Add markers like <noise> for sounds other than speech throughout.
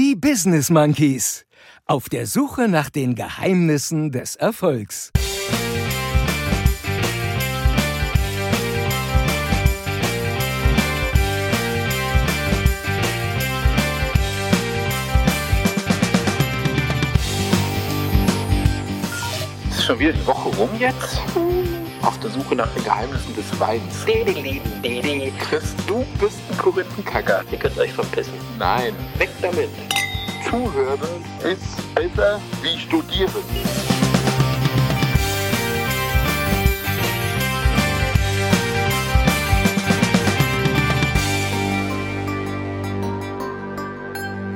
Die Business Monkeys. Auf der Suche nach den Geheimnissen des Erfolgs. Schon wieder die Woche rum jetzt? Auf der Suche nach den Geheimnissen des Weins. Chris, du bist ein Korinthenkacker. Ihr könnt euch verpissen. Nein. Weg damit. Zuhören ist besser wie studieren.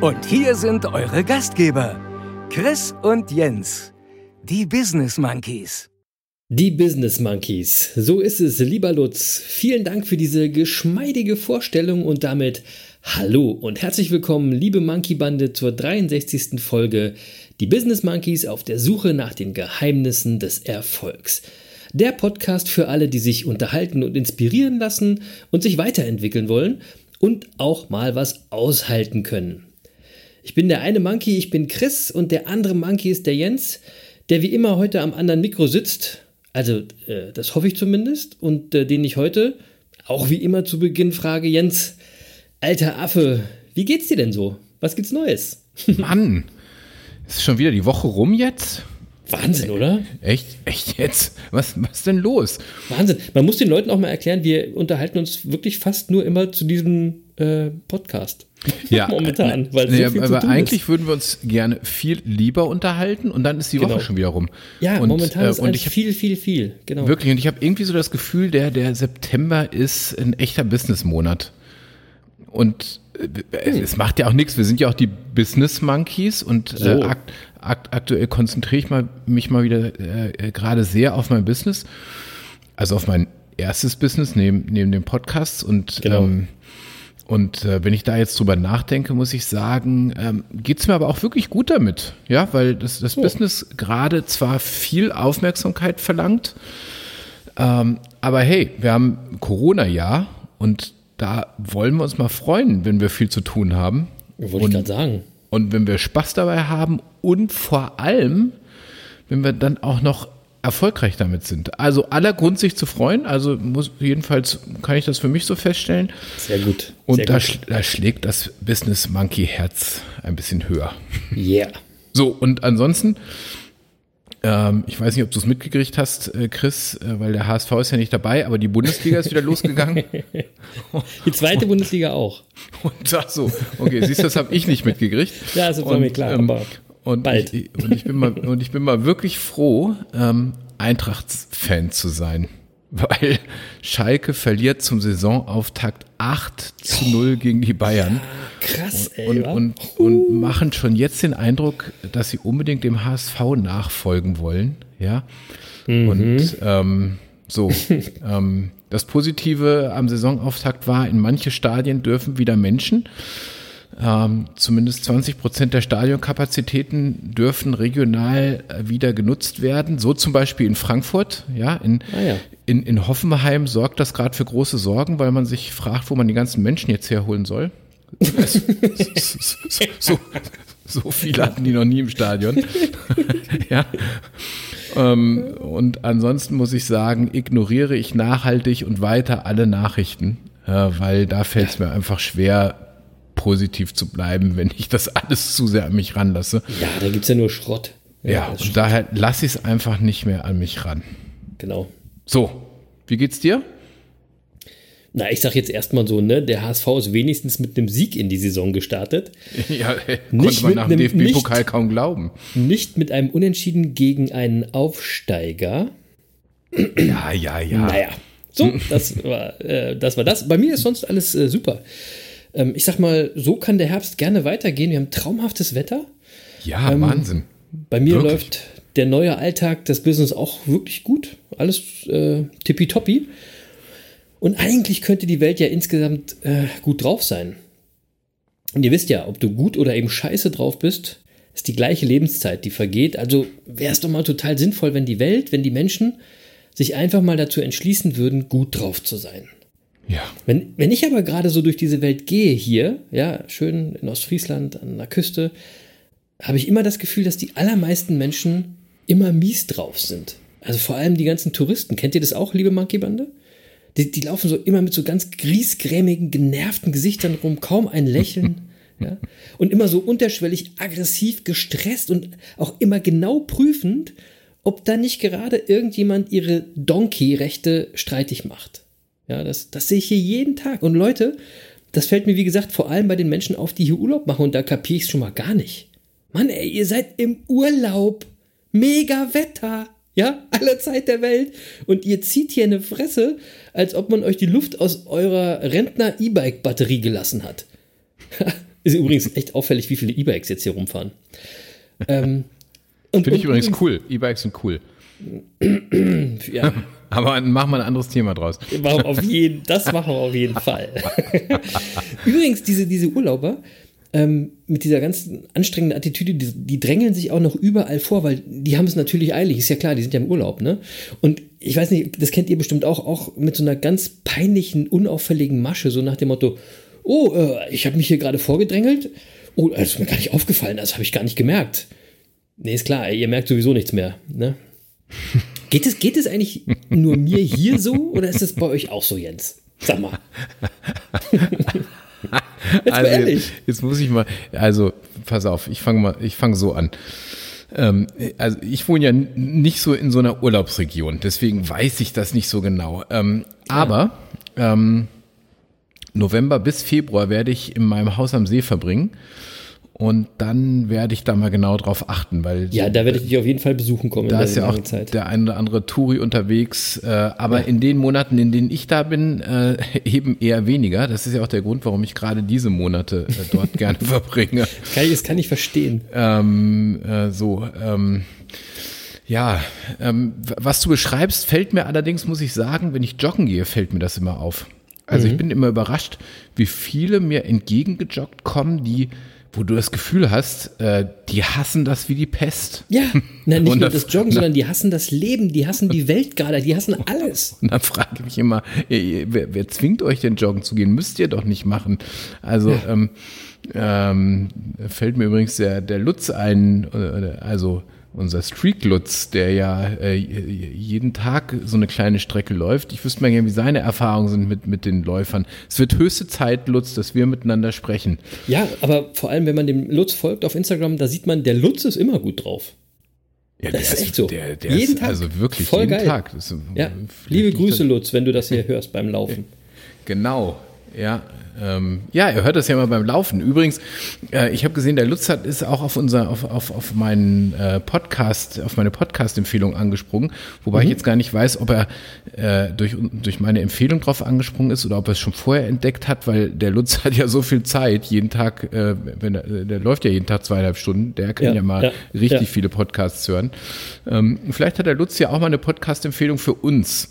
Und hier sind eure Gastgeber, Chris und Jens, die Business Monkeys. Die Business Monkeys. So ist es, lieber Lutz. Vielen Dank für diese geschmeidige Vorstellung und damit hallo und herzlich willkommen, liebe Monkey Bande, zur 63. Folge Die Business Monkeys auf der Suche nach den Geheimnissen des Erfolgs. Der Podcast für alle, die sich unterhalten und inspirieren lassen und sich weiterentwickeln wollen und auch mal was aushalten können. Ich bin der eine Monkey, ich bin Chris und der andere Monkey ist der Jens, der wie immer heute am anderen Mikro sitzt. Also, äh, das hoffe ich zumindest. Und äh, den ich heute auch wie immer zu Beginn frage: Jens, alter Affe, wie geht's dir denn so? Was gibt's Neues? <laughs> Mann, ist schon wieder die Woche rum jetzt? Wahnsinn, oder? Echt? Echt jetzt? Was, was ist denn los? Wahnsinn. Man muss den Leuten auch mal erklären, wir unterhalten uns wirklich fast nur immer zu diesem äh, Podcast. <laughs> Ja, Momentan, weil so nee, viel zu aber eigentlich ist. würden wir uns gerne viel lieber unterhalten und dann ist die Genau. Woche schon wieder rum. Ja, und, momentan äh, ist und alles ich hab, viel, viel, viel. Genau. wirklich und ich habe irgendwie so das Gefühl, der der September ist ein echter Businessmonat. Und äh, Hm. es macht ja auch nichts. Wir sind ja auch die Business Monkeys und So. äh, akt, akt, aktuell konzentriere ich mal, mich mal wieder äh, gerade sehr auf mein Business. Also auf mein erstes Business neben, neben dem Podcast und Genau. ähm, und äh, wenn ich da jetzt drüber nachdenke, muss ich sagen, ähm, geht's mir aber auch wirklich gut damit. Ja, weil das, das Business gerade zwar viel Aufmerksamkeit verlangt, ähm, aber hey, wir haben Corona-Jahr und da wollen wir uns mal freuen, wenn wir viel zu tun haben. Wollte ich gerade sagen. und wenn wir Spaß dabei haben und vor allem, wenn wir dann auch noch erfolgreich damit sind. Also aller Grund, sich zu freuen. Also muss, jedenfalls kann ich das für mich so feststellen. Sehr gut. Und Sehr da, gut. sch da schlägt das Business Monkey Herz ein bisschen höher. Yeah. So, und ansonsten, ähm, ich weiß nicht, ob du es mitgekriegt hast, äh, Chris, äh, weil der HSV ist ja nicht dabei, aber die Bundesliga ist wieder losgegangen. <laughs> Die zweite Bundesliga auch. <laughs> Und ach so, okay, siehst du, das habe ich nicht mitgekriegt. Ja, das war Und, mir klar, ähm, aber und bald. Ich, und, ich bin mal, und ich bin mal wirklich froh, ähm, Eintracht-Fan zu sein. <laughs> Weil Schalke verliert zum Saisonauftakt 8 zu 0 gegen die Bayern. krass, ey. Und, wa? und, und machen schon jetzt den Eindruck, dass sie unbedingt dem HSV nachfolgen wollen. Ja. Mhm. Und ähm, so. <laughs> ähm, das Positive am Saisonauftakt war, in manche Stadien dürfen wieder Menschen. Ähm, zumindest 20 Prozent der Stadionkapazitäten dürfen regional äh, wieder genutzt werden. So zum Beispiel in Frankfurt, ja, in, Ah ja. in, in Hoffenheim sorgt das gerade für große Sorgen, weil man sich fragt, wo man die ganzen Menschen jetzt herholen soll. So, <laughs> so, so viele hatten die noch nie im Stadion. <laughs> ja. Ähm, und ansonsten muss ich sagen, ignoriere ich nachhaltig und weiter alle Nachrichten, äh, weil da fällt es mir einfach schwer, positiv zu bleiben, wenn ich das alles zu sehr an mich ranlasse. ja, da gibt es ja nur Schrott. Ja, ist und daher lasse ich es einfach nicht mehr an mich ran. Genau. So, wie geht's dir? Na, ich sag jetzt erstmal so, ne, der HSV ist wenigstens mit einem Sieg in die Saison gestartet. <laughs> Ja, Nicht konnte man mit nach dem einem- DFB-Pokal kaum glauben. Nicht mit einem Unentschieden gegen einen Aufsteiger. Ja, ja, ja. Naja, so, das war, äh, das war das. Bei mir ist sonst alles äh, super. Ähm, ich sag mal, so kann der Herbst gerne weitergehen. Wir haben traumhaftes Wetter. Ja, Wahnsinn. Bei mir Wirklich? läuft der neue Alltag, das Business auch wirklich gut. Alles äh, tippitoppi. Und eigentlich könnte die Welt ja insgesamt äh, gut drauf sein. Und ihr wisst ja, ob du gut oder eben scheiße drauf bist, ist die gleiche Lebenszeit, die vergeht. Also wäre es doch mal total sinnvoll, wenn die Welt, wenn die Menschen sich einfach mal dazu entschließen würden, gut drauf zu sein. Ja. Wenn, wenn ich aber gerade so durch diese Welt gehe hier, ja, schön in Ostfriesland an der Küste, habe ich immer das Gefühl, dass die allermeisten Menschen immer mies drauf sind. Also vor allem die ganzen Touristen. Kennt ihr das auch, liebe Monkey-Bande? Die, die laufen so immer mit so ganz griesgrämigen, genervten Gesichtern rum, kaum ein Lächeln. <laughs> ja? Und immer so unterschwellig, aggressiv, gestresst und auch immer genau prüfend, ob da nicht gerade irgendjemand ihre Donkey-Rechte streitig macht. Ja, das, das sehe ich hier jeden Tag. Und Leute, das fällt mir, wie gesagt, vor allem bei den Menschen auf, die hier Urlaub machen. Und da kapiere ich es schon mal gar nicht. Mann, ey, ihr seid im Urlaub. Mega Wetter. Ja, aller Zeit der Welt. Und ihr zieht hier eine Fresse, als ob man euch die Luft aus eurer Rentner-E-Bike-Batterie gelassen hat. <laughs> Ist übrigens echt auffällig, wie viele E-Bikes jetzt hier rumfahren. Ähm, Finde ich übrigens cool. E-Bikes sind cool. <clears throat> ja. Aber machen wir ein anderes Thema draus. Auf jeden, das machen wir auf jeden Fall. <laughs> übrigens, diese, diese Urlauber, ähm, mit dieser ganzen anstrengenden Attitüde, die, die, drängeln sich auch noch überall vor, weil die haben es natürlich eilig, ist ja klar, die sind ja im Urlaub, ne? Und ich weiß nicht, das kennt ihr bestimmt auch, auch mit so einer ganz peinlichen, unauffälligen Masche, so nach dem Motto, oh, äh, ich habe mich hier gerade vorgedrängelt, oh, das ist mir gar nicht aufgefallen, das habe ich gar nicht gemerkt. Nee, ist klar, ihr merkt sowieso nichts mehr, ne? <laughs> Geht es, geht es eigentlich nur mir hier so oder ist es bei euch auch so, Jens? Sag mal. <laughs> Jetzt also jetzt, jetzt, muss ich mal, also pass auf, ich fange mal, ich fange so an. Ähm, also ich wohne ja nicht so in so einer Urlaubsregion, deswegen weiß ich das nicht so genau. Ähm, ja. Aber ähm, November bis Februar werde ich in meinem Haus am See verbringen. Und dann werde ich da mal genau drauf achten, weil. Ja, da werde ich dich auf jeden Fall besuchen kommen. Da ist ja auch Zeit. der eine oder andere Touri unterwegs. Äh, aber ja. in den Monaten, in denen ich da bin, äh, <laughs> eben eher weniger. Das ist ja auch der Grund, warum ich gerade diese Monate äh, dort <laughs> gerne verbringe. Das kann, ich, das kann ich verstehen. Ähm, äh, so, ähm, ja, ähm, was du beschreibst, fällt mir allerdings, muss ich sagen, wenn ich joggen gehe, fällt mir das immer auf. Also mhm. ich bin immer überrascht, wie viele mir entgegengejoggt kommen, die wo du das Gefühl hast, äh, die hassen das wie die Pest. Ja, na, nicht nur das Joggen, sondern die hassen das Leben, die hassen die Welt gerade, die hassen <laughs> alles. Und dann frage ich mich immer, wer, wer, zwingt euch denn joggen zu gehen? Müsst ihr doch nicht machen. Also ja. ähm, ähm, fällt mir übrigens der, der Lutz ein, also unser Streak-Lutz, der ja äh, jeden Tag so eine kleine Strecke läuft. Ich wüsste mal gerne, wie seine Erfahrungen sind mit, mit den Läufern. Es wird höchste Zeit, Lutz, dass wir miteinander sprechen. Ja, aber vor allem, wenn man dem Lutz folgt auf Instagram, da sieht man, der Lutz ist immer gut drauf. Ja, das ist echt so. Der, der jeden ist Tag. Also wirklich Voll jeden geil. Tag. ja. Liebe Grüße, Lutz, wenn du das hier hörst beim Laufen. <laughs> Genau. Ja, ähm, ja, ihr hört das ja mal beim Laufen. Übrigens, äh, ich habe gesehen, der Lutz hat, ist auch auf unser, auf, auf, auf meinen äh, Podcast, auf meine Podcast-Empfehlung angesprungen, wobei mhm. ich jetzt gar nicht weiß, ob er äh, durch, durch meine Empfehlung drauf angesprungen ist oder ob er es schon vorher entdeckt hat, weil der Lutz <laughs> hat ja so viel Zeit, jeden Tag, äh, wenn er, der läuft ja jeden Tag zweieinhalb Stunden, der kann ja, ja mal ja, richtig ja. viele Podcasts hören. Ähm, vielleicht hat der Lutz ja auch mal eine Podcast-Empfehlung für uns.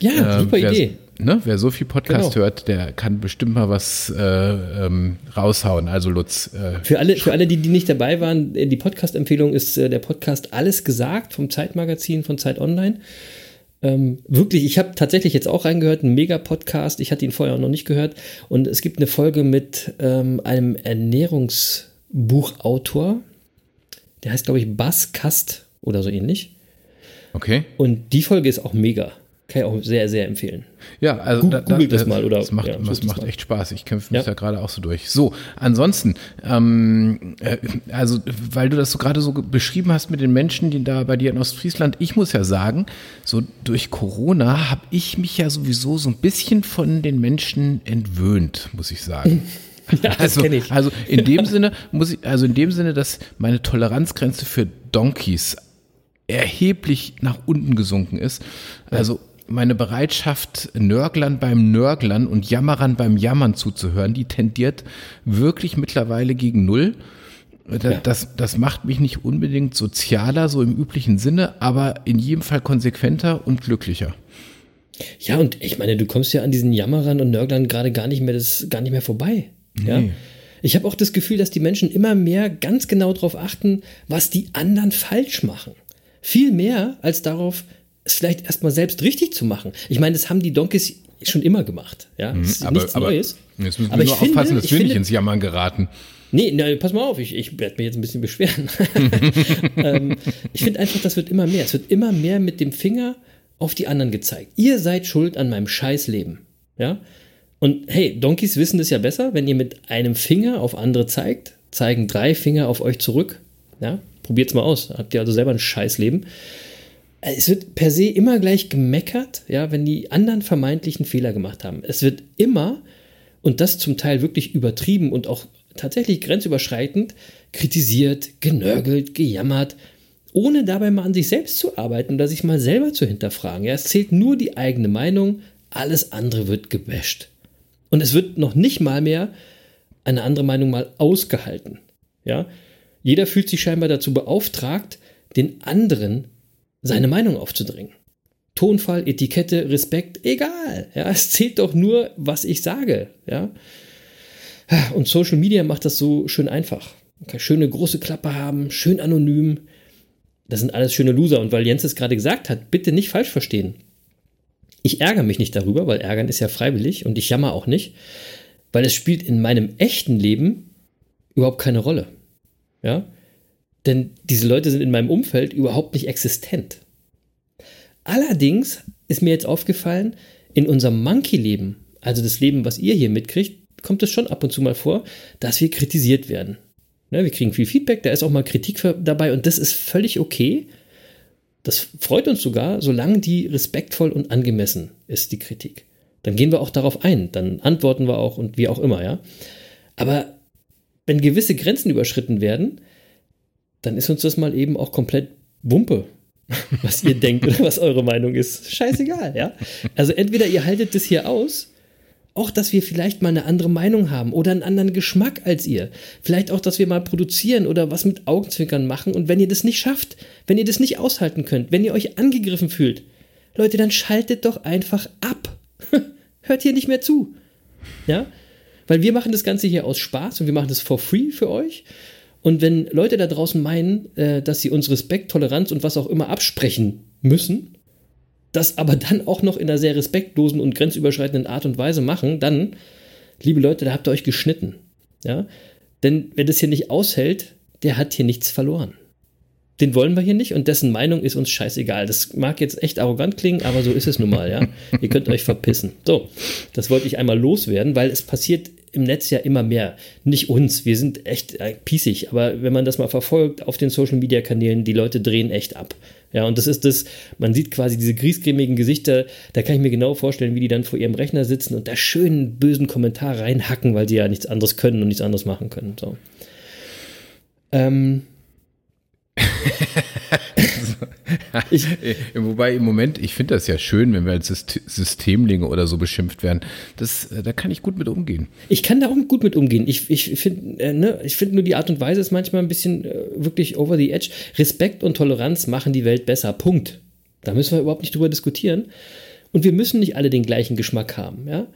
Ja, super ähm, Idee ne, wer so viel Podcast genau. hört, der kann bestimmt mal was äh, ähm, raushauen. Also Lutz. Äh, für alle, für alle, die, die nicht dabei waren, äh, die Podcast-Empfehlung ist äh, der Podcast Alles gesagt vom Zeitmagazin von Zeit Online. Ähm, wirklich, ich habe tatsächlich jetzt auch reingehört, ein Mega-Podcast. Ich hatte ihn vorher auch noch nicht gehört. Und es gibt eine Folge mit ähm, einem Ernährungsbuchautor. Der heißt, glaube ich, Bas Kast oder so ähnlich. Okay. Und die Folge ist auch mega. Kann ich auch sehr, sehr empfehlen. Ja, also Google, da, da, das mal oder das macht, ja, das macht echt Spaß. Ich kämpfe mich ja. da gerade auch so durch. So, ansonsten, ähm, äh, also weil du das so gerade so beschrieben hast mit den Menschen, die da bei dir in Ostfriesland, ich muss ja sagen, so durch Corona habe ich mich ja sowieso so ein bisschen von den Menschen entwöhnt, muss ich sagen. <laughs> Ja, das also, ich. also in dem <laughs> Sinne muss ich, also in dem Sinne, dass meine Toleranzgrenze für Donkeys erheblich nach unten gesunken ist. Also meine Bereitschaft, Nörglern beim Nörglern und Jammerern beim Jammern zuzuhören, die tendiert wirklich mittlerweile gegen Null. Das, das, das macht mich nicht unbedingt sozialer, so im üblichen Sinne, aber in jedem Fall konsequenter und glücklicher. Ja, und ich meine, du kommst ja an diesen Jammerern und Nörglern gerade gar nicht mehr, das, gar nicht mehr vorbei. Nee. Ja? Ich habe auch das Gefühl, dass die Menschen immer mehr ganz genau darauf achten, was die anderen falsch machen. Viel mehr als darauf, es vielleicht erstmal selbst richtig zu machen. Ich meine, das haben die Donkeys schon immer gemacht. Ja, das ist aber, nichts aber Neues. Jetzt müssen wir Aber nur ich finde- aufpassen, dass wir nicht ins Jammern geraten. Nee, nee, pass mal auf, ich, ich werde mich jetzt ein bisschen beschweren. <laughs> ähm, ich finde einfach, das wird immer mehr. Es wird immer mehr mit dem Finger auf die anderen gezeigt. Ihr seid schuld an meinem Scheißleben. Ja? Und hey, Donkeys wissen das ja besser, wenn ihr mit einem Finger auf andere zeigt, zeigen drei Finger auf euch zurück. Ja? Probiert's mal aus. Habt ihr also selber ein Scheißleben. Es wird per se immer gleich gemeckert, ja, wenn die anderen vermeintlichen Fehler gemacht haben. Es wird immer und das zum Teil wirklich übertrieben und auch tatsächlich grenzüberschreitend kritisiert, genörgelt, gejammert, ohne dabei mal an sich selbst zu arbeiten oder sich mal selber zu hinterfragen. Ja, es zählt nur die eigene Meinung, alles andere wird gebasht. Und es wird noch nicht mal mehr eine andere Meinung mal ausgehalten. Ja, jeder fühlt sich scheinbar dazu beauftragt, den anderen seine Meinung aufzudrängen. Tonfall, Etikette, Respekt, egal. Ja, <laughs> es zählt doch nur, was ich sage. Ja. Und Social Media macht das so schön einfach. Man kann schöne große Klappe haben, schön anonym. Das sind alles schöne Loser. Und weil Jens es gerade gesagt hat, bitte nicht falsch verstehen. Ich ärgere mich nicht darüber, weil ärgern ist ja freiwillig und ich jammer auch nicht, weil es spielt in meinem echten Leben überhaupt keine Rolle. Ja? Denn diese Leute sind in meinem Umfeld überhaupt nicht existent. Allerdings ist mir jetzt aufgefallen, in unserem Monkey-Leben, also das Leben, was ihr hier mitkriegt, kommt es schon ab und zu mal vor, dass wir kritisiert werden. Ne, wir kriegen viel Feedback, da ist auch mal Kritik für- dabei und das ist völlig okay. Das freut uns sogar, solange die respektvoll und angemessen ist, die Kritik. Dann gehen wir auch darauf ein, dann antworten wir auch und wie auch immer, ja. Aber wenn gewisse Grenzen überschritten werden, dann ist uns das mal eben auch komplett Wumpe, was ihr <laughs> denkt oder was eure Meinung ist. Scheißegal, ja. Also entweder ihr haltet das hier aus, auch dass wir vielleicht mal eine andere Meinung haben oder einen anderen Geschmack als ihr. Vielleicht auch, dass wir mal produzieren oder was mit Augenzwinkern machen. Und wenn ihr das nicht schafft, wenn ihr das nicht aushalten könnt, wenn ihr euch angegriffen fühlt, Leute, dann schaltet doch einfach ab. <laughs> Hört hier nicht mehr zu. Ja? Weil wir machen das Ganze hier aus Spaß und wir machen das for free für euch. Und wenn Leute da draußen meinen, äh, dass sie uns Respekt, Toleranz und was auch immer absprechen müssen, das aber dann auch noch in einer sehr respektlosen und grenzüberschreitenden Art und Weise machen, dann, liebe Leute, da habt ihr euch geschnitten. Ja? Denn wer das hier nicht aushält, der hat hier nichts verloren. Den wollen wir hier nicht und dessen Meinung ist uns scheißegal. Das mag jetzt echt arrogant klingen, aber so ist es nun mal, ja. Ihr könnt euch verpissen. So, das wollte ich einmal loswerden, weil es passiert im Netz ja immer mehr. Nicht uns, wir sind echt äh, pießig, aber wenn man das mal verfolgt auf den Social Media Kanälen, die Leute drehen echt ab. Ja, und das ist das, man sieht quasi diese griesgrämigen Gesichter, da kann ich mir genau vorstellen, wie die dann vor ihrem Rechner sitzen und da schönen bösen Kommentar reinhacken, weil sie ja nichts anderes können und nichts anderes machen können. So. Ähm, <laughs> <laughs> Ich, Wobei im Moment, ich finde das ja schön, wenn wir als Syst- Systemlinge oder so beschimpft werden. Das, äh, da kann ich gut mit umgehen. Ich kann da gut mit umgehen. Ich, ich finde äh, ne, find nur die Art und Weise ist manchmal ein bisschen äh, wirklich over the edge. Respekt und Toleranz machen die Welt besser. Punkt. Da müssen wir überhaupt nicht drüber diskutieren. Und wir müssen nicht alle den gleichen Geschmack haben. Ja?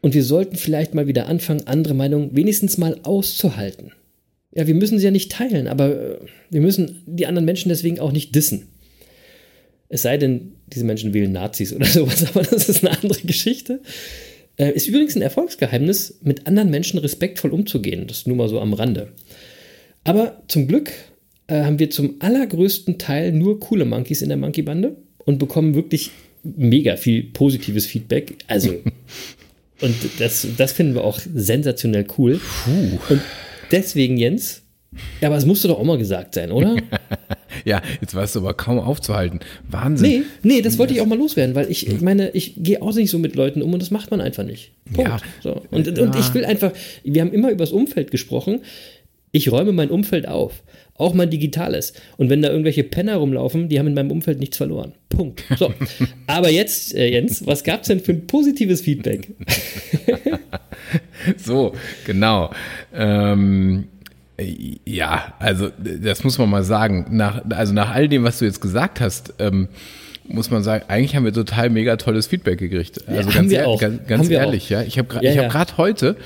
Und wir sollten vielleicht mal wieder anfangen, andere Meinungen wenigstens mal auszuhalten. Ja, wir müssen sie ja nicht teilen, aber äh, wir müssen die anderen Menschen deswegen auch nicht dissen. Es sei denn, diese Menschen wählen Nazis oder <laughs> sowas, aber das ist eine andere Geschichte. Äh, ist übrigens ein Erfolgsgeheimnis, mit anderen Menschen respektvoll umzugehen. Das nur mal so am Rande. Aber zum Glück äh, haben wir zum allergrößten Teil nur coole Monkeys in der Monkey-Bande und bekommen wirklich mega viel positives Feedback. Also, <laughs> und das, das finden wir auch sensationell cool. Und deswegen, Jens, ja, aber es musste doch auch mal gesagt sein, oder? <laughs> Ja, jetzt warst du aber kaum aufzuhalten. Wahnsinn. Nee, nee, das wollte ich auch mal loswerden, weil ich, ich meine, ich gehe auch nicht so mit Leuten um und das macht man einfach nicht. Punkt. Ja. So. Und, und ich will einfach, wir haben immer über das Umfeld gesprochen. Ich räume mein Umfeld auf. Auch mein digitales. Und wenn da irgendwelche Penner rumlaufen, die haben in meinem Umfeld nichts verloren. Punkt. So. <laughs> Aber jetzt, äh, Jens, was gab es denn für ein positives Feedback? <laughs> <laughs> So, genau. Ähm, ja, also das muss man mal sagen. Nach, also nach all dem, was du jetzt gesagt hast, ähm, muss man sagen, eigentlich haben wir total mega tolles Feedback gekriegt. Also haben ganz, ehr- ganz, ganz ehrlich, auch. ja. Ich habe gerade Ja, ich ja. hab grad heute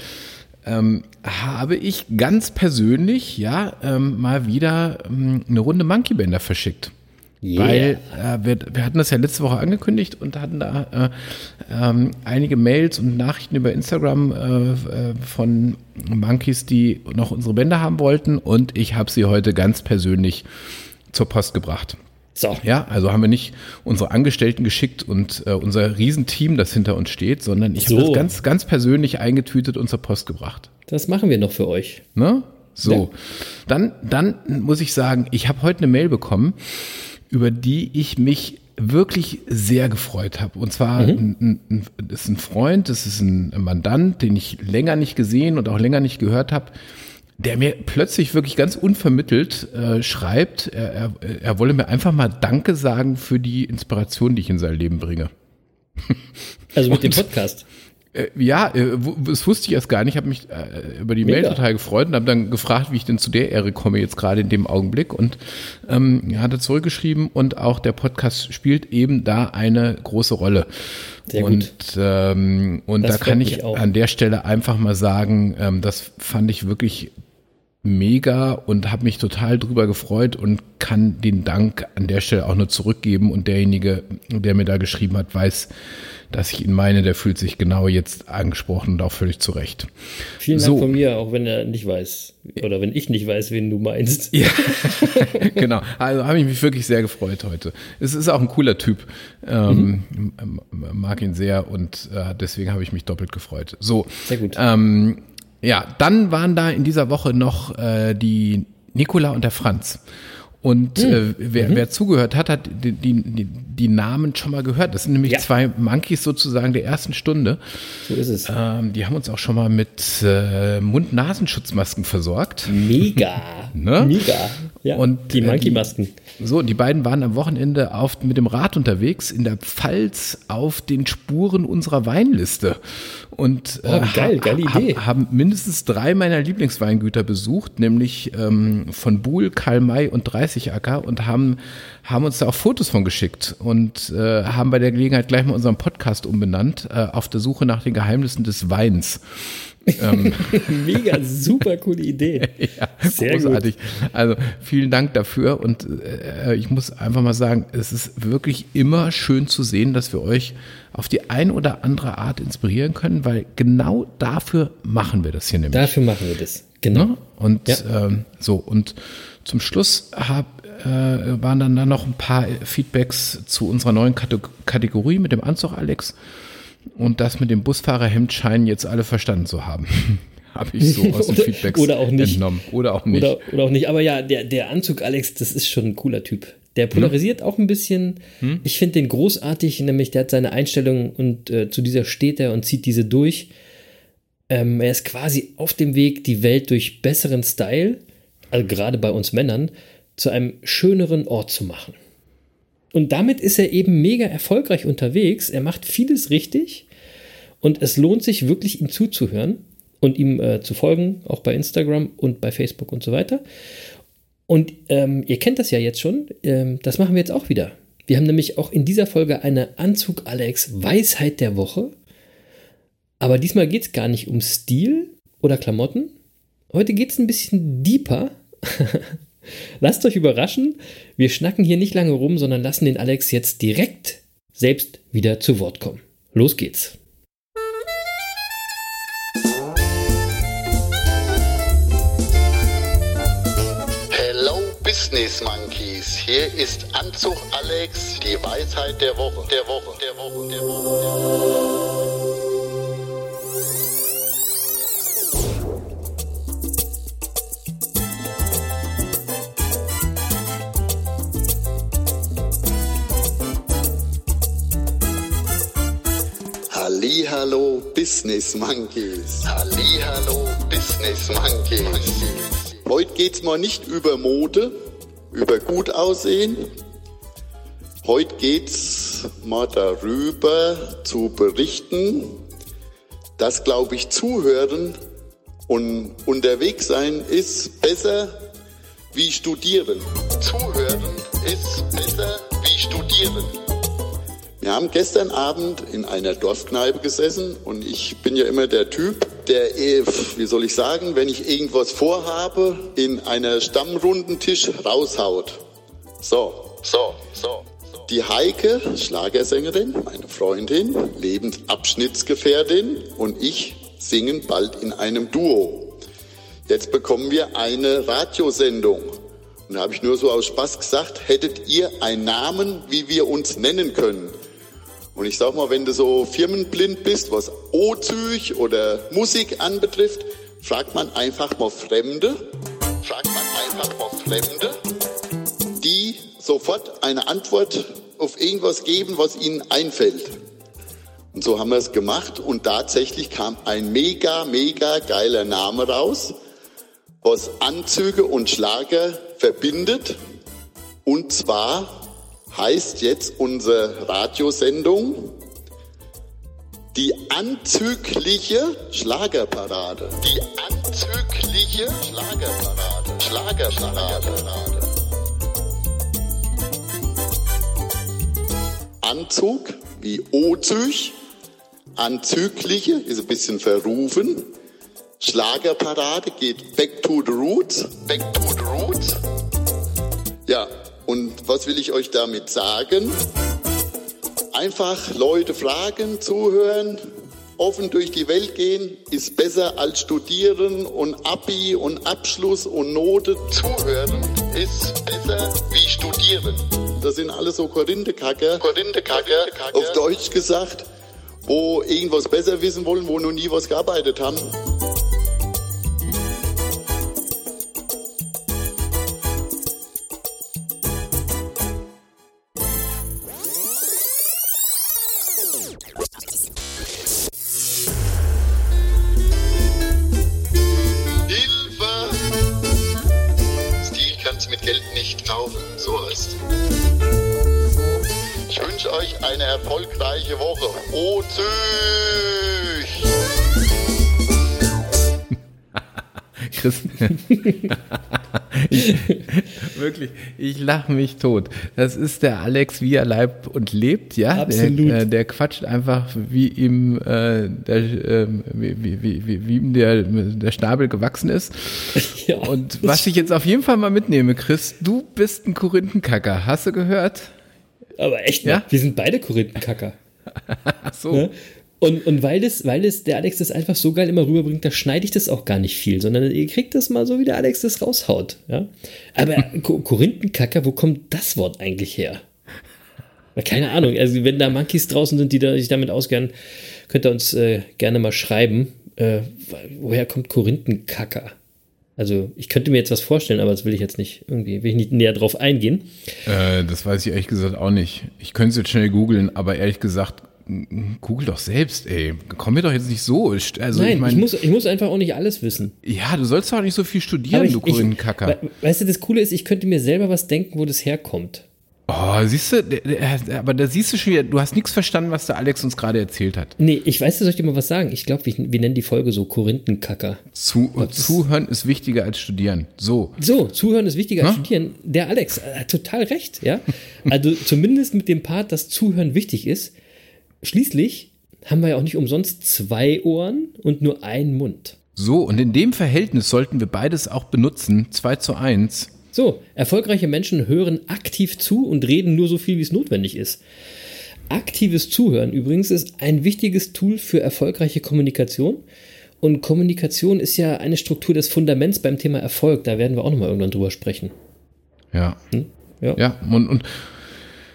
ähm, habe ich ganz persönlich ja ähm, mal wieder ähm, eine Runde Monkey Bänder verschickt. Yeah. Weil äh, wir, wir hatten das ja letzte Woche angekündigt und hatten da äh, ähm, einige Mails und Nachrichten über Instagram äh, äh von Monkeys, die noch unsere Bände haben wollten und ich habe sie heute ganz persönlich zur Post gebracht. So. Ja, also haben wir nicht unsere Angestellten geschickt und äh, unser Riesenteam, das hinter uns steht, sondern ich so. habe das ganz, ganz persönlich eingetütet und zur Post gebracht. Das machen wir noch für euch. Ne? So. Ja. Dann, dann muss ich sagen, ich habe heute eine Mail bekommen über die ich mich wirklich sehr gefreut habe. Und zwar mhm. ein, ein, ist ein Freund, das ist ein Mandant, den ich länger nicht gesehen und auch länger nicht gehört habe, der mir plötzlich wirklich ganz unvermittelt äh, schreibt, er, er, er wolle mir einfach mal Danke sagen für die Inspiration, die ich in sein Leben bringe. Also mit und, dem Podcast. Äh, ja, äh, das wusste ich erst gar nicht. Ich habe mich äh, über die. Mail total gefreut und habe dann gefragt, wie ich denn zu der Ehre komme jetzt gerade in dem Augenblick. Und ähm, hat er zurückgeschrieben und auch der Podcast spielt eben da eine große Rolle. Sehr und gut. Ähm, und das da kann ich an der Stelle einfach mal sagen, ähm, das fand ich wirklich mega und habe mich total drüber gefreut und kann den Dank an der Stelle auch nur zurückgeben. Und derjenige, der mir da geschrieben hat, weiß, dass ich ihn meine, der fühlt sich genau jetzt angesprochen und auch völlig zurecht. Vielen Dank so. von mir, auch wenn er nicht weiß oder wenn ich nicht weiß, wen du meinst. Ja, <laughs> genau. Also habe ich mich wirklich sehr gefreut heute. Es ist auch ein cooler Typ. Ähm, mhm. Mag ihn sehr und äh, deswegen habe ich mich doppelt gefreut. So. Sehr gut. Ähm, ja, dann waren da in dieser Woche noch äh, die Nicola und der Franz. Und hm. äh, wer, mhm. wer zugehört hat, hat die, die, die Namen schon mal gehört. Das sind nämlich ja. zwei Monkeys sozusagen der ersten Stunde. So ist es. Ähm, die haben uns auch schon mal mit äh, Mund-Nasenschutzmasken versorgt. Mega. <laughs> ne? Mega. Ja, und die äh, Monkey-Masken. So, die beiden waren am Wochenende auf, mit dem Rad unterwegs in der Pfalz auf den Spuren unserer Weinliste. Und oh, äh, geil, geile Idee. haben mindestens drei meiner Lieblingsweingüter besucht, nämlich ähm, von Buhl, Karl May und 30 Acker und haben, haben uns da auch Fotos von geschickt und äh, haben bei der Gelegenheit gleich mal unseren Podcast umbenannt, äh, auf der Suche nach den Geheimnissen des Weins. Ähm. <laughs> Mega, super coole Idee. <laughs> ja, Sehr großartig. Gut. Also vielen Dank dafür und äh, ich muss einfach mal sagen, es ist wirklich immer schön zu sehen, dass wir euch auf die ein oder andere Art inspirieren können, weil genau dafür machen wir das hier nämlich. Dafür machen wir das, genau. Ne? Und ja. ähm, so, und zum Schluss hab, äh, waren dann, dann noch ein paar Feedbacks zu unserer neuen Kategorie mit dem Anzug, Alex. Und das mit dem Busfahrerhemd scheinen jetzt alle verstanden zu haben. <laughs> Habe ich so <laughs> aus den Feedbacks oder auch nicht. entnommen. Oder auch nicht. Oder, oder, auch nicht. Aber ja, der, der Anzug, Alex, das ist schon ein cooler Typ. Der polarisiert hm? auch ein bisschen. Hm? Ich finde den großartig, nämlich der hat seine Einstellung und äh, zu dieser steht er und zieht diese durch. Ähm, er ist quasi auf dem Weg, die Welt durch besseren Style, also gerade bei uns Männern, zu einem schöneren Ort zu machen. Und damit ist er eben mega erfolgreich unterwegs. Er macht vieles richtig und es lohnt sich wirklich, ihm zuzuhören und ihm äh, zu folgen, auch bei Instagram und bei Facebook und so weiter. Und ähm, ihr kennt das ja jetzt schon, ähm, das machen wir jetzt auch wieder. Wir haben nämlich auch in dieser Folge eine Anzug Alex Weisheit der Woche. Aber diesmal geht es gar nicht um Stil oder Klamotten. Heute geht es ein bisschen deeper. <laughs> Lasst euch überraschen. Wir schnacken hier nicht lange rum, sondern lassen den Alex jetzt direkt selbst wieder zu Wort kommen. Los geht's. Hello Business Monkeys. Hier ist Anzug Alex, die Weisheit der Woche. Der Woche, der Woche, der Woche. Der Woche. Hallihallo Business Monkeys. Hallihallo Business Monkeys. Heute geht's mal nicht über Mode, über gut aussehen. Heute geht's mal darüber zu berichten, dass, glaube ich, zuhören und unterwegs sein ist besser wie studieren. Zuhören ist besser wie studieren. Wir haben gestern Abend in einer Dorfkneipe gesessen und ich bin ja immer der Typ, der, eh, wie soll ich sagen, wenn ich irgendwas vorhabe, in einer Stammrundentisch raushaut. So, so, so. Die Heike, Schlagersängerin, meine Freundin, Lebensabschnittsgefährtin und ich singen bald in einem Duo. Jetzt bekommen wir eine Radiosendung. Und da habe ich nur so aus Spaß gesagt, hättet ihr einen Namen, wie wir uns nennen können? Und ich sag mal, wenn du so firmenblind bist, was O-Züg oder Musik anbetrifft, fragt man einfach mal Fremde, fragt man einfach mal Fremde, die sofort eine Antwort auf irgendwas geben, was ihnen einfällt. Und so haben wir es gemacht und tatsächlich kam ein mega, mega geiler Name raus, was Anzüge und Schlager verbindet. Und zwar heißt jetzt unsere Radiosendung die anzügliche Schlagerparade. Die anzügliche Schlagerparade. Schlagerparade. Anzug wie Ozüg. Anzügliche ist ein bisschen verrufen. Schlagerparade geht back to the roots. Back to the roots. Ja, und was will ich euch damit sagen? Einfach Leute fragen, zuhören, offen durch die Welt gehen, ist besser als studieren und Abi und Abschluss und Note. Zuhören ist besser wie studieren. Das sind alles so Korinthekacker, Korinthekacker, auf Deutsch gesagt, wo irgendwas besser wissen wollen, wo noch nie was gearbeitet haben. Ich, <laughs> wirklich, ich lache mich tot. Das ist der Alex, wie er leibt und lebt, ja. Absolut. Der, äh, der quatscht einfach, wie ihm, äh, der, äh, wie, wie, wie, wie ihm der, der Schnabel gewachsen ist. <laughs> Ja, und was ich jetzt auf jeden Fall mal mitnehme, Chris, du bist ein Korinthenkacker. Hast du gehört? Aber echt, Ja? ja? wir sind beide Korinthenkacker. <laughs> So. Ne? Und, und weil das, weil das, der Alex das einfach so geil immer rüberbringt, da schneide ich das auch gar nicht viel, sondern ihr kriegt das mal so, wie der Alex das raushaut. Ja? Aber <laughs> Ko- Korinthenkacker, wo kommt das Wort eigentlich her? Keine Ahnung. Also, wenn da Monkeys draußen sind, die da, sich damit auskennen, könnt ihr uns äh, gerne mal schreiben. Äh, woher kommt Korinthenkacker? Also, ich könnte mir jetzt was vorstellen, aber das will ich jetzt nicht irgendwie, will ich nicht näher drauf eingehen. Äh, das weiß ich ehrlich gesagt auch nicht. Ich könnte es jetzt schnell googeln, aber ehrlich gesagt, google doch selbst, ey. Komm mir doch jetzt nicht so. Also Nein, ich ich, meine, muss, ich muss einfach auch nicht alles wissen. ja, du sollst doch auch nicht so viel studieren, du Korinthenkacker. we- weißt du, das Coole ist, ich könnte mir selber was denken, wo das herkommt. Oh, siehst du, aber da siehst du schon wieder, du hast nichts verstanden, was der Alex uns gerade erzählt hat. Nee, ich weiß, soll ich dir mal was sagen? Ich glaube, wir, wir nennen die Folge so Korinthenkacker. Zu, zuhören ist wichtiger als studieren. So. So, zuhören ist wichtiger als Hä? studieren. Der Alex äh, hat total recht, ja. Also zumindest mit dem Part, dass Zuhören wichtig ist. Schließlich haben wir ja auch nicht umsonst zwei Ohren und nur einen Mund. So, und in dem Verhältnis sollten wir beides auch benutzen. 2 zu 1. So, erfolgreiche Menschen hören aktiv zu und reden nur so viel, wie es notwendig ist. Aktives Zuhören übrigens ist ein wichtiges Tool für erfolgreiche Kommunikation. Und Kommunikation ist ja eine Struktur des Fundaments beim Thema Erfolg. Da werden wir auch nochmal irgendwann drüber sprechen. Ja. Ja. Ja, und, und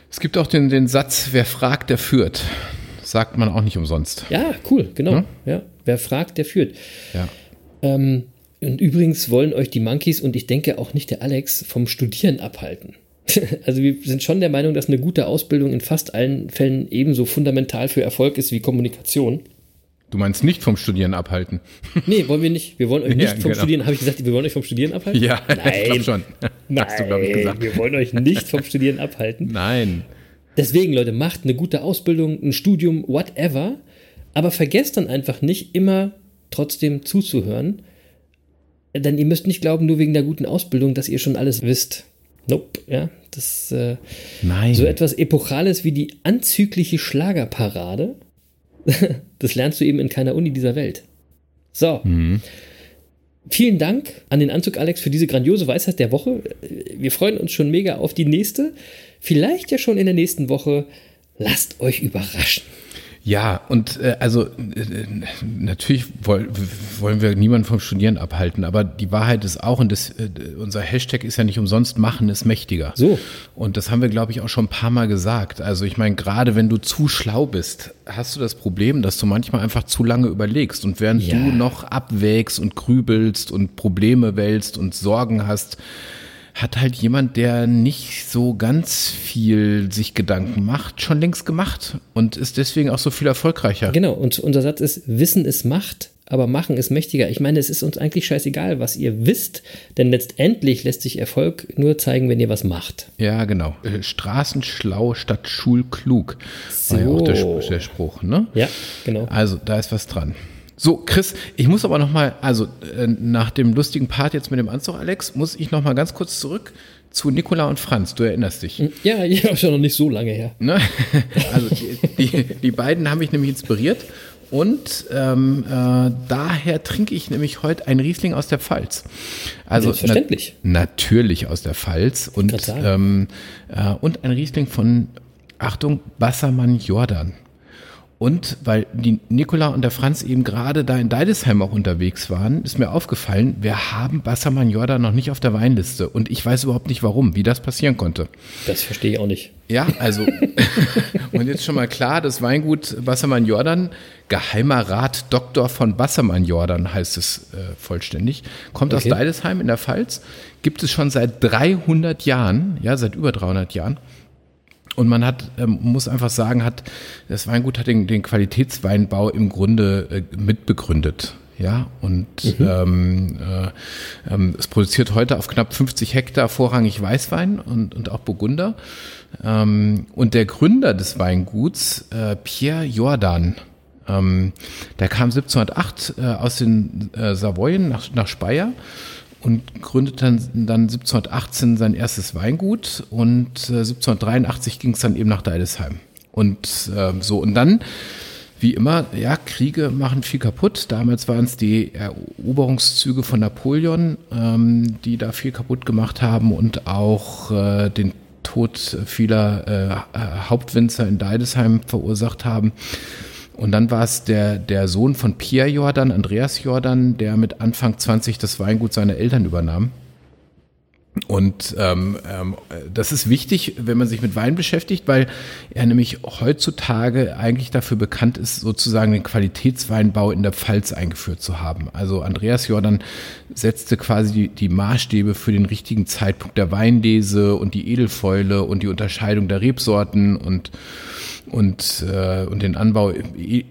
es gibt auch den, den Satz, wer fragt, der führt. Sagt man auch nicht umsonst. Ja, cool, genau. Ja. Ja. Wer fragt, der führt. Ja. Ähm, und übrigens wollen euch die Monkeys und ich denke auch nicht der Alex vom Studieren abhalten. <laughs> Also wir sind schon der Meinung, dass eine gute Ausbildung in fast allen Fällen ebenso fundamental für Erfolg ist wie Kommunikation. Du meinst nicht vom Studieren abhalten. <laughs> Nee, wollen wir nicht. Wir wollen euch nicht Ja, vom genau. Studieren, habe ich gesagt, wir wollen euch vom Studieren abhalten? Ja, <laughs> ich glaube schon. Nein, Hast du, glaube ich, gesagt. wir wollen euch nicht vom Studieren abhalten. Nein. Deswegen, Leute, macht eine gute Ausbildung, ein Studium, whatever. Aber vergesst dann einfach nicht, immer trotzdem zuzuhören. Denn ihr müsst nicht glauben, nur wegen der guten Ausbildung, dass ihr schon alles wisst. Nope, ja. Das äh, Nein. so etwas Epochales wie die anzügliche Schlagerparade, <laughs> das lernst du eben in keiner Uni dieser Welt. So. Vielen Dank an den Anzug Alex für diese grandiose Weisheit der Woche. wir freuen uns schon mega auf die nächste. Vielleicht ja schon in der nächsten Woche. Lasst euch überraschen. Ja, und äh, also äh, natürlich woll, wollen wir niemanden vom Studieren abhalten, aber die Wahrheit ist auch, und das, äh, unser Hashtag ist ja nicht umsonst, machen ist mächtiger. So. Und das haben wir, glaube ich, auch schon ein paar Mal gesagt. Also ich meine, gerade wenn du zu schlau bist, hast du das Problem, dass du manchmal einfach zu lange überlegst. Und während Ja. du noch abwägst und grübelst und Probleme wälzt und Sorgen hast, hat halt jemand, der nicht so ganz viel sich Gedanken macht, schon längst gemacht und ist deswegen auch so viel erfolgreicher. Genau, und unser Satz ist, Wissen ist Macht, aber Machen ist mächtiger. Ich meine, es ist uns eigentlich scheißegal, was ihr wisst, denn letztendlich lässt sich Erfolg nur zeigen, wenn ihr was macht. Ja, genau. Äh, Straßenschlau statt Schulklug war ja auch der, So. Sp- der Spruch, ne? Ja, genau. Also, da ist was dran. So, Chris, ich muss aber noch mal, also äh, nach dem lustigen Part jetzt mit dem Anzug, Alex, muss ich noch mal ganz kurz zurück zu Nicola und Franz. Du erinnerst dich. Ja, ja, schon noch nicht so lange her. Ne? <laughs> Also die, die, die beiden haben mich nämlich inspiriert und ähm, äh, daher trinke ich nämlich heute ein Riesling aus der Pfalz. Also Selbstverständlich. Na, natürlich aus der Pfalz und, ähm, äh, und ein Riesling von, Achtung, Bassermann Jordan. Und weil die Nicola und der Franz eben gerade da in Deidesheim auch unterwegs waren, ist mir aufgefallen, wir haben Bassermann Jordan noch nicht auf der Weinliste. Und ich weiß überhaupt nicht warum, wie das passieren konnte. Das verstehe ich auch nicht. Ja, also, <laughs> und jetzt schon mal klar, das Weingut Bassermann Jordan, Geheimer Rat Doktor von Bassermann Jordan heißt es äh, vollständig, kommt Okay. aus Deidesheim in der Pfalz, gibt es schon seit 300 Jahren, ja, seit über 300 Jahren. Und man hat, ähm, muss einfach sagen, hat, das Weingut hat den, den Qualitätsweinbau im Grunde äh, mitbegründet. Ja, und ähm, äh, ähm, es produziert heute auf knapp 50 Hektar vorrangig Weißwein und, und auch Burgunder. Ähm, und der Gründer des Weinguts, äh, Pierre Jordan, ähm, der kam 1708 äh, aus den äh, Savoyen nach, nach Speyer und gründete dann, dann 1718 sein erstes Weingut und äh, 1783 ging es dann eben nach Deidesheim. Und äh, so, und dann, wie immer, ja, Kriege machen viel kaputt. Damals waren es die Eroberungszüge von Napoleon, ähm, die da viel kaputt gemacht haben und auch äh, den Tod vieler äh, Hauptwinzer in Deidesheim verursacht haben. Und dann war es der, der Sohn von Pierre Jordan, Andreas Jordan, der mit Anfang 20 das Weingut seiner Eltern übernahm. Und ähm, ähm, das ist wichtig, wenn man sich mit Wein beschäftigt, weil er nämlich heutzutage eigentlich dafür bekannt ist, sozusagen den Qualitätsweinbau in der Pfalz eingeführt zu haben. Also Andreas Jordan setzte quasi die, die Maßstäbe für den richtigen Zeitpunkt der Weinlese und die Edelfäule und die Unterscheidung der Rebsorten und und, äh, und den Anbau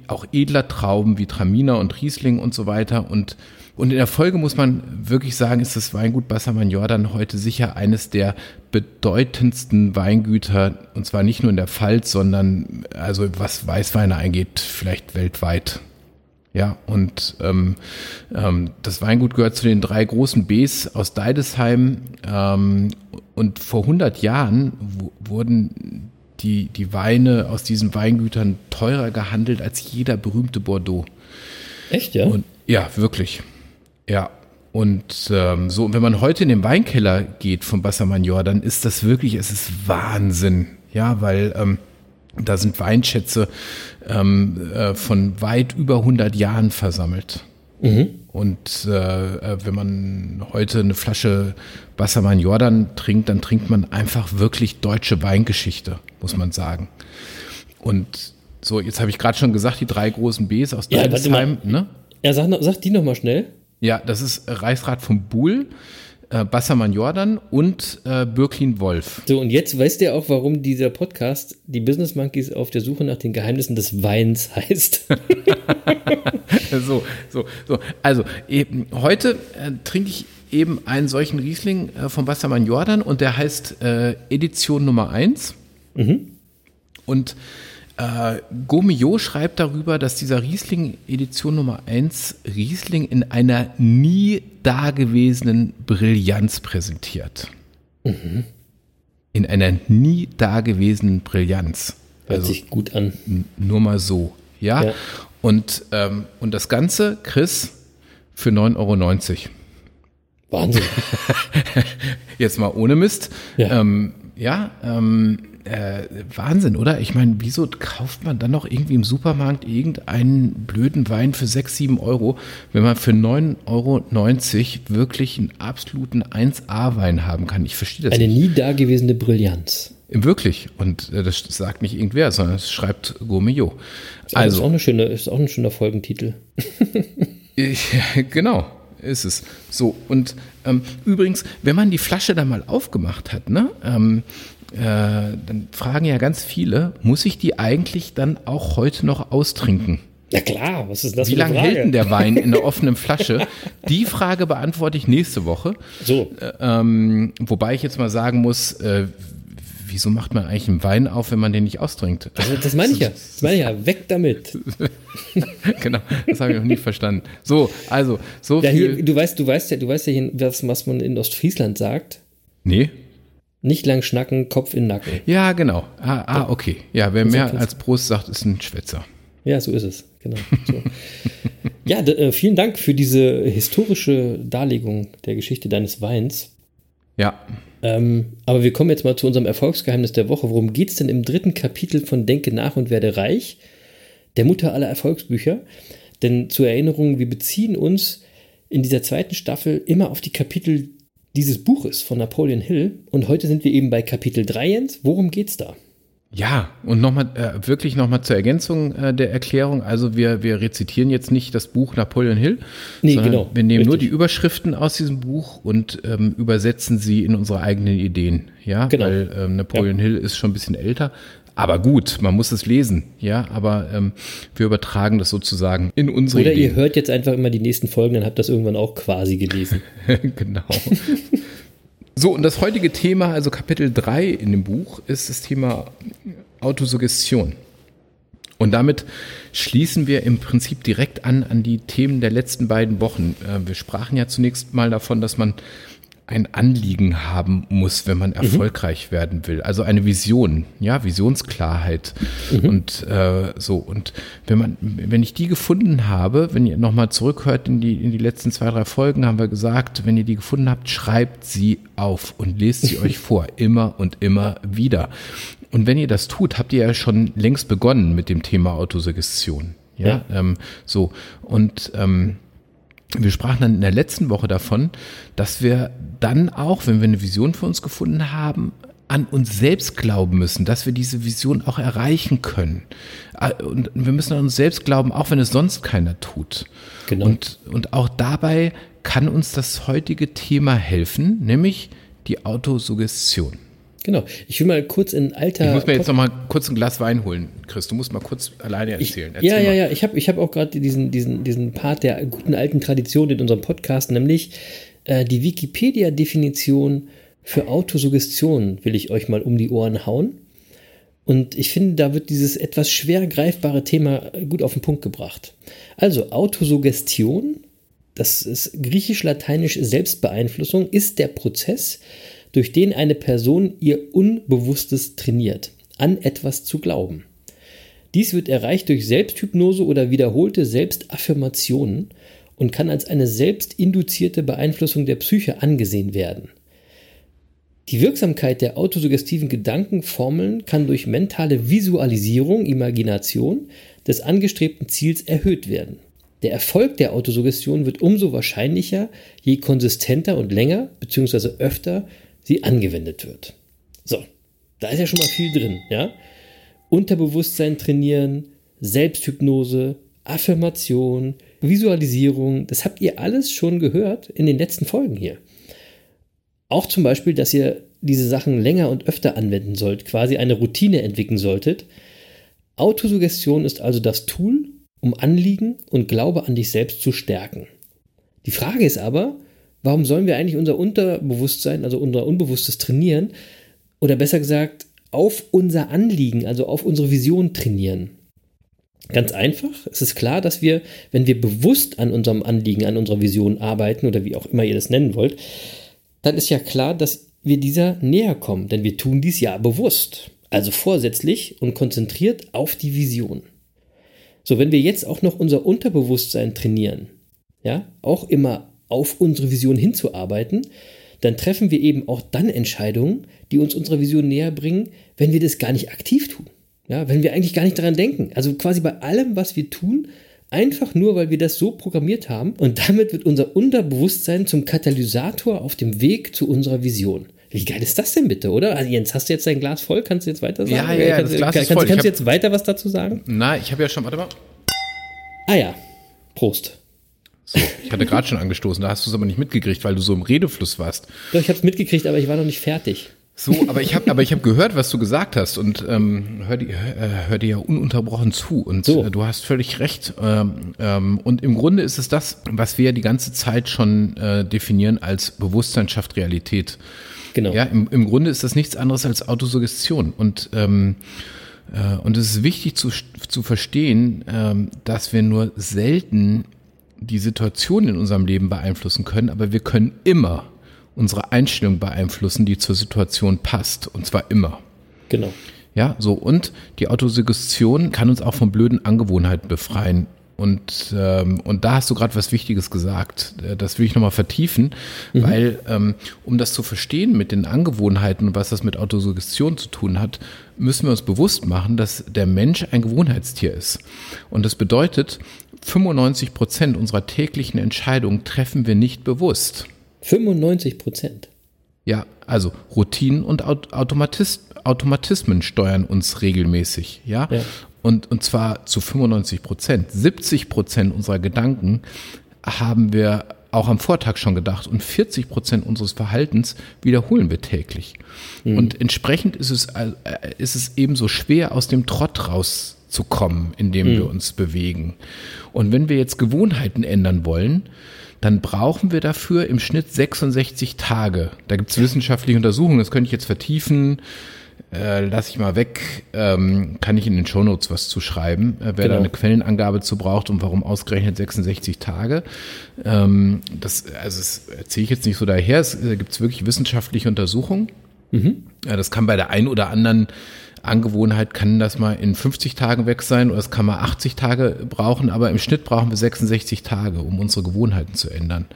auch edler Trauben wie Traminer und Riesling und so weiter. Und, und in der Folge muss man wirklich sagen, ist das Weingut Bassermann Jordan heute sicher eines der bedeutendsten Weingüter, und zwar nicht nur in der Pfalz, sondern also was Weißweine angeht, vielleicht weltweit. Ja, und ähm, ähm, das Weingut gehört zu den drei großen Bs aus Deidesheim. Ähm, und vor 100 Jahren wurden die, die Weine aus diesen Weingütern teurer gehandelt als jeder berühmte Bordeaux. Echt, ja? Und ja, wirklich. Ja. Und ähm, so, und wenn man heute in den Weinkeller geht von Bassermann Jordan, ist das wirklich, es ist Wahnsinn. Ja, weil ähm, da sind Weinschätze ähm, äh, von weit über 100 Jahren versammelt. Und äh, äh, wenn man heute eine Flasche Bassermann Jordan trinkt, dann trinkt man einfach wirklich deutsche Weingeschichte, muss man sagen. Und so, jetzt habe ich gerade schon gesagt, die drei großen Bs aus Ja, Deidesheim, ne? Ja, sag, sag die noch mal schnell. Ja, das ist Reichsrat von Buhl, äh, Bassermann Jordan und äh, Birklin Wolf. So, und jetzt weißt ihr auch, warum dieser Podcast die Business Monkeys auf der Suche nach den Geheimnissen des Weins <laughs> heißt. <laughs> so, so, so. Also, eben, heute äh, trinke ich eben einen solchen Riesling äh, von Bassermann Jordan und der heißt äh, Edition Nummer 1. Und äh, Gomio schreibt darüber, dass dieser Riesling Edition Nummer 1 Riesling in einer nie dagewesenen Brillanz präsentiert. In einer nie dagewesenen Brillanz. Hört sich gut an. Nur mal so. Ja. Ja. Und, ähm, und das Ganze, Chris, für 9,90 Euro. Wahnsinn. <laughs> Jetzt mal ohne Mist. Ja. Ähm, ja, ähm, äh, Wahnsinn, oder? Ich meine, wieso kauft man dann noch irgendwie im Supermarkt irgendeinen blöden Wein für 6, 7 Euro, wenn man für 9,90 Euro wirklich einen absoluten 1A-Wein haben kann? Ich verstehe das Eine nicht. nie dagewesene Brillanz. Wirklich. Und äh, das sagt nicht irgendwer, sondern es schreibt Gourmillot. Also, ist auch eine schöne, ist auch ein schöner Folgentitel. <laughs> <laughs> ich, genau, ist es. So, und ähm, übrigens, wenn man die Flasche dann mal aufgemacht hat, ne, ähm, äh, dann fragen ja ganz viele, muss ich die eigentlich dann auch heute noch austrinken? Ja klar, was ist das Wie lange hält denn der Wein in der <laughs> offenen Flasche? Die Frage beantworte ich nächste Woche. So, Ähm, wobei ich jetzt mal sagen muss, äh, wieso macht man eigentlich einen Wein auf, wenn man den nicht austrinkt? also das meine ich ja. <laughs> Das meine ich ja. Weg damit. <laughs> genau, das habe ich noch nie verstanden. So, also, so Ja, viel. hier, du weißt, du weißt ja, du weißt ja, was man in Ostfriesland sagt. nee? Nicht lang schnacken, Kopf in Nacken. Ja, genau. Ah, ah okay. Ja, wer mehr als Prost sagt, ist ein Schwätzer. Ja, so ist es. Genau. So. <laughs> ja, äh, vielen Dank für diese historische Darlegung der Geschichte deines Weins. Ja, Ähm, aber wir kommen jetzt mal zu unserem Erfolgsgeheimnis der Woche. Worum geht es denn im dritten Kapitel von Denke nach und werde reich? Der Mutter aller Erfolgsbücher. Denn zur Erinnerung, wir beziehen uns in dieser zweiten Staffel immer auf die Kapitel dieses Buches von Napoleon Hill. Und heute sind wir eben bei Kapitel 3, Jens. Worum geht's da? Ja, und nochmal, äh, wirklich nochmal zur Ergänzung äh, der Erklärung. Also wir, wir rezitieren jetzt nicht das Buch Napoleon Hill, Nee, sondern genau, wir nehmen nur die richtig. Überschriften aus diesem Buch und ähm, übersetzen sie in unsere eigenen Ideen. Ja, Genau. weil ähm, Napoleon Hill ist schon ein bisschen älter. Aber gut, man muss es lesen, ja, aber ähm, wir übertragen das sozusagen in unsere Oder ihr Ideen. hört jetzt einfach immer die nächsten Folgen, dann habt ihr das irgendwann auch quasi gelesen. <laughs> genau. So, und das heutige Thema, also Kapitel 3 in dem Buch, ist das Thema Autosuggestion. Und damit schließen wir im Prinzip direkt an an die Themen der letzten beiden Wochen. Äh, Wir sprachen ja zunächst mal davon, dass man ein Anliegen haben muss, wenn man erfolgreich werden will. Also eine Vision, ja, Visionsklarheit und äh, so. Und wenn man, wenn ich die gefunden habe, wenn ihr nochmal zurückhört in die in die letzten zwei drei Folgen, haben wir gesagt, wenn ihr die gefunden habt, schreibt sie auf und lest sie <laughs> euch vor, immer und immer wieder. Und wenn ihr das tut, habt ihr ja schon längst begonnen mit dem Thema Autosuggestion. Ja, Ähm, so und ähm, wir sprachen dann in der letzten Woche davon, dass wir dann auch, wenn wir eine Vision für uns gefunden haben, an uns selbst glauben müssen, dass wir diese Vision auch erreichen können. Äh, Und wir müssen an uns selbst glauben, auch wenn es sonst keiner tut. Genau. Und, und auch dabei kann uns das heutige Thema helfen, nämlich die Autosuggestion. Genau. Ich will mal kurz in alter. Ich muss mir jetzt noch mal kurz ein Glas Wein holen, Chris. Du musst mal kurz alleine erzählen. Erzähl ja, ja, mal. ja. Ich habe ich hab auch gerade diesen, diesen, diesen Part der guten alten Tradition in unserem Podcast, nämlich äh, die Wikipedia-Definition für Autosuggestion will ich euch mal um die Ohren hauen. Und ich finde, da wird dieses etwas schwer greifbare Thema gut auf den Punkt gebracht. Also Autosuggestion, das ist griechisch-lateinisch Selbstbeeinflussung, ist der Prozess, durch den eine Person ihr Unbewusstes trainiert, an etwas zu glauben. Dies wird erreicht durch Selbsthypnose oder wiederholte Selbstaffirmationen und kann als eine selbstinduzierte Beeinflussung der Psyche angesehen werden. Die Wirksamkeit der autosuggestiven Gedankenformeln kann durch mentale Visualisierung, Imagination des angestrebten Ziels erhöht werden. Der Erfolg der Autosuggestion wird umso wahrscheinlicher, je konsistenter und länger bzw. öfter sie angewendet wird. So, da ist ja schon mal viel drin, ja? Unterbewusstsein trainieren, Selbsthypnose, Affirmation, Visualisierung, das habt ihr alles schon gehört in den letzten Folgen hier. Auch zum Beispiel, dass ihr diese Sachen länger und öfter anwenden sollt, quasi eine Routine entwickeln solltet. Autosuggestion ist also das Tool, um Anliegen und Glaube an dich selbst zu stärken. Die Frage ist aber, warum sollen wir eigentlich unser Unterbewusstsein, also unser Unbewusstes trainieren? Oder besser gesagt, auf unser Anliegen, also auf unsere Vision trainieren. Ganz einfach. Es ist klar, dass wir, wenn wir bewusst an unserem Anliegen, an unserer Vision arbeiten oder wie auch immer ihr das nennen wollt, dann ist ja klar, dass wir dieser näher kommen, denn wir tun dies ja bewusst, also vorsätzlich und konzentriert auf die Vision. So, wenn wir jetzt auch noch unser Unterbewusstsein trainieren, ja, auch immer auf unsere Vision hinzuarbeiten, dann treffen wir eben auch dann Entscheidungen, die uns unserer Vision näher bringen, wenn wir das gar nicht aktiv tun. Ja, wenn wir eigentlich gar nicht daran denken. Also quasi bei allem, was wir tun, einfach nur, weil wir das so programmiert haben. Und damit wird unser Unterbewusstsein zum Katalysator auf dem Weg zu unserer Vision. Wie geil ist das denn bitte, oder? Also Jens, hast du jetzt dein Glas voll? Kannst du jetzt weiter sagen? Ja, ja, ja, kannst, das Glas kann, ist voll. Kannst du jetzt weiter was dazu sagen? Na, ich habe ja schon, warte mal. Ah ja, Prost. So, ich hatte gerade schon angestoßen, da hast du es aber nicht mitgekriegt, weil du so im Redefluss warst. Doch, ich habe es mitgekriegt, aber ich war noch nicht fertig. So, aber ich habe aber ich habe gehört, was du gesagt hast und ähm, hör, dir, hör, hör dir ja ununterbrochen zu und So. äh, du hast völlig recht. Ähm, ähm, und im Grunde ist es das, was wir ja die ganze Zeit schon äh, definieren als Bewusstsein schafft Realität. Genau. Ja, im, im Grunde ist das nichts anderes als Autosuggestion und ähm, äh, und es ist wichtig zu, zu verstehen, ähm, dass wir nur selten die Situation in unserem Leben beeinflussen können, aber wir können immer unsere Einstellung beeinflussen, die zur Situation passt. Und zwar immer. Genau. Ja, so. Und die Autosuggestion kann uns auch von blöden Angewohnheiten befreien. Und, ähm, und da hast du gerade was Wichtiges gesagt. Äh, Das will ich nochmal vertiefen, weil ähm, um das zu verstehen mit den Angewohnheiten und was das mit Autosuggestion zu tun hat, müssen wir uns bewusst machen, dass der Mensch ein Gewohnheitstier ist. Und das bedeutet, 95 Prozent unserer täglichen Entscheidungen treffen wir nicht bewusst. 95 Prozent. Ja, also Routinen und Aut- Automatis Automatismen steuern uns regelmäßig, ja. Ja. Und, und zwar zu 95 Prozent. 70 Prozent unserer Gedanken haben wir auch am Vortag schon gedacht und 40 Prozent unseres Verhaltens wiederholen wir täglich. Und entsprechend ist es, äh, ist es ebenso schwer, aus dem Trott rauszukommen, in dem wir uns bewegen. Und wenn wir jetzt Gewohnheiten ändern wollen, dann brauchen wir dafür im Schnitt 66 Tage. Da gibt es wissenschaftliche Untersuchungen, das könnte ich jetzt vertiefen. Äh, lass ich mal weg, ähm, kann ich in den Shownotes was zu schreiben, äh, wer Genau. da eine Quellenangabe zu braucht und warum ausgerechnet 66 Tage. Ähm, das, also das erzähle ich jetzt nicht so daher, es äh, gibt wirklich wissenschaftliche Untersuchungen. Ja, das kann bei der einen oder anderen Angewohnheit, kann das mal in 50 Tagen weg sein oder es kann mal 80 Tage brauchen, aber im Schnitt brauchen wir 66 Tage, um unsere Gewohnheiten zu ändern.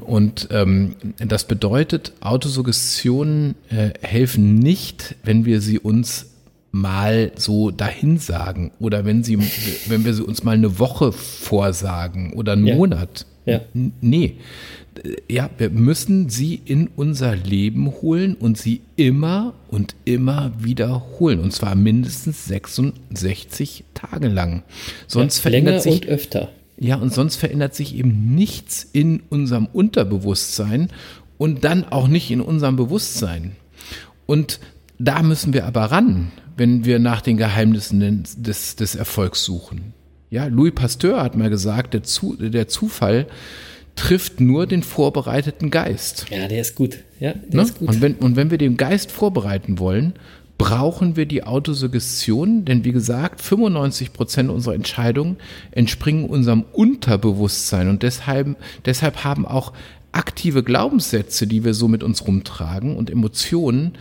Und ähm, das bedeutet, Autosuggestionen äh, helfen nicht, wenn wir sie uns mal so dahin sagen oder wenn sie, wenn wir sie uns mal eine Woche vorsagen oder einen Ja. Monat. Ja. Nee. Ja, wir müssen sie in unser Leben holen und sie immer und immer wiederholen. Und zwar mindestens 66 Tage lang. Sonst ja, verändert sich und öfter. ja, und sonst verändert sich eben nichts in unserem Unterbewusstsein und dann auch nicht in unserem Bewusstsein. Und da müssen wir aber ran, wenn wir nach den Geheimnissen des, des Erfolgs suchen. Ja, Louis Pasteur hat mal gesagt, der, Zu, der Zufall trifft nur den vorbereiteten Geist. Ja, der ist gut. Ja, der Ne? ist gut. Und, wenn, und wenn wir den Geist vorbereiten wollen, brauchen wir die Autosuggestion, denn wie gesagt, 95 Prozent unserer Entscheidungen entspringen unserem Unterbewusstsein und deshalb, deshalb haben auch aktive Glaubenssätze, die wir so mit uns rumtragen und Emotionen,